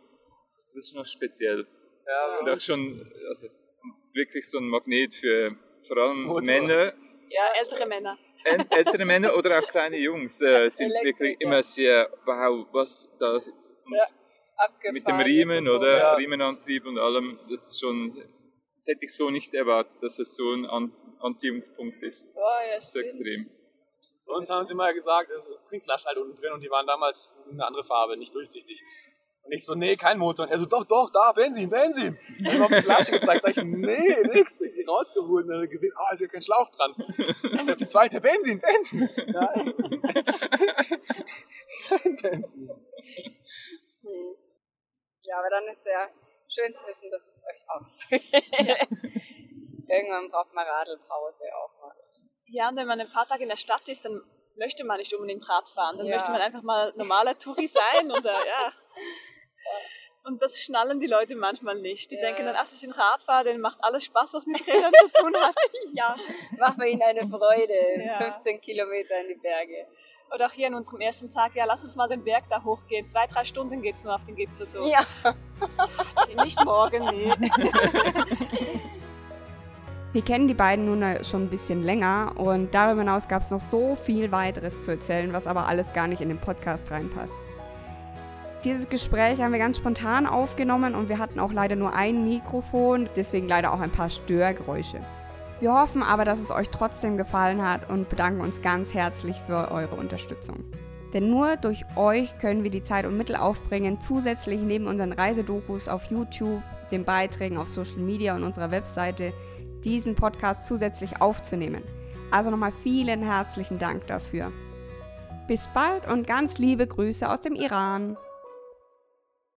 Das ist noch speziell. ja, Und auch schon, also, es ist wirklich so ein Magnet für vor allem Motor. Männer, Ja, ältere Männer. äl- ältere Männer oder auch kleine Jungs äh, sind Elektrik, wirklich ja. immer sehr, wow, was da. Und Ja. Mit dem Riemen oder Ja. Riemenantrieb und allem, das ist schon, das hätte ich so nicht erwartet, dass es so ein An Anziehungspunkt ist. Oh, ja, Das ist stimmt. extrem. Uns haben sie mal gesagt, es ist Trinkflaschen halt unten drin und die waren damals eine andere Farbe, nicht durchsichtig. Und ich so, nee, kein Motor. Und er so, doch, doch, da, Benzin, Benzin. Und ich hab auf die Flasche gezeigt, sag ich, nee, nix. Ich sie rausgeholt und dann hat er gesehen, ah, ist ja kein Schlauch dran. Und auf die zweite, Benzin, Benzin. Nein. kein Benzin. Ja, aber dann ist ja schön zu wissen, dass es euch aus. Irgendwann braucht man Radlpause auch mal. Ja, und wenn man ein paar Tage in der Stadt ist, dann möchte man nicht unbedingt Rad fahren. Dann Ja. möchte man einfach mal normaler Touri sein oder ja. Und das schnallen die Leute manchmal nicht. Die Ja. denken dann, ach, das ist ein Radfahrer, der macht alles Spaß, was mit Rädern zu tun hat. ja. Machen wir ihnen eine Freude. Ja. 15 Kilometer in die Berge. Oder auch hier an unserem ersten Tag, ja, lass uns mal den Berg da hochgehen. Zwei, drei Stunden geht's nur auf den Gipfel so. Ja. Nicht morgen, nee. Wir kennen die beiden nun äh, schon ein bisschen länger und darüber hinaus gab es noch so viel weiteres zu erzählen, was aber alles gar nicht in den Podcast reinpasst. Dieses Gespräch haben wir ganz spontan aufgenommen und wir hatten auch leider nur ein Mikrofon, deswegen leider auch ein paar Störgeräusche. Wir hoffen aber, dass es euch trotzdem gefallen hat und bedanken uns ganz herzlich für eure Unterstützung. Denn nur durch euch können wir die Zeit und Mittel aufbringen, zusätzlich neben unseren Reisedokus auf YouTube, den Beiträgen auf Social Media und unserer Webseite diesen Podcast zusätzlich aufzunehmen. Also nochmal vielen herzlichen Dank dafür. Bis bald und ganz liebe Grüße aus dem Iran.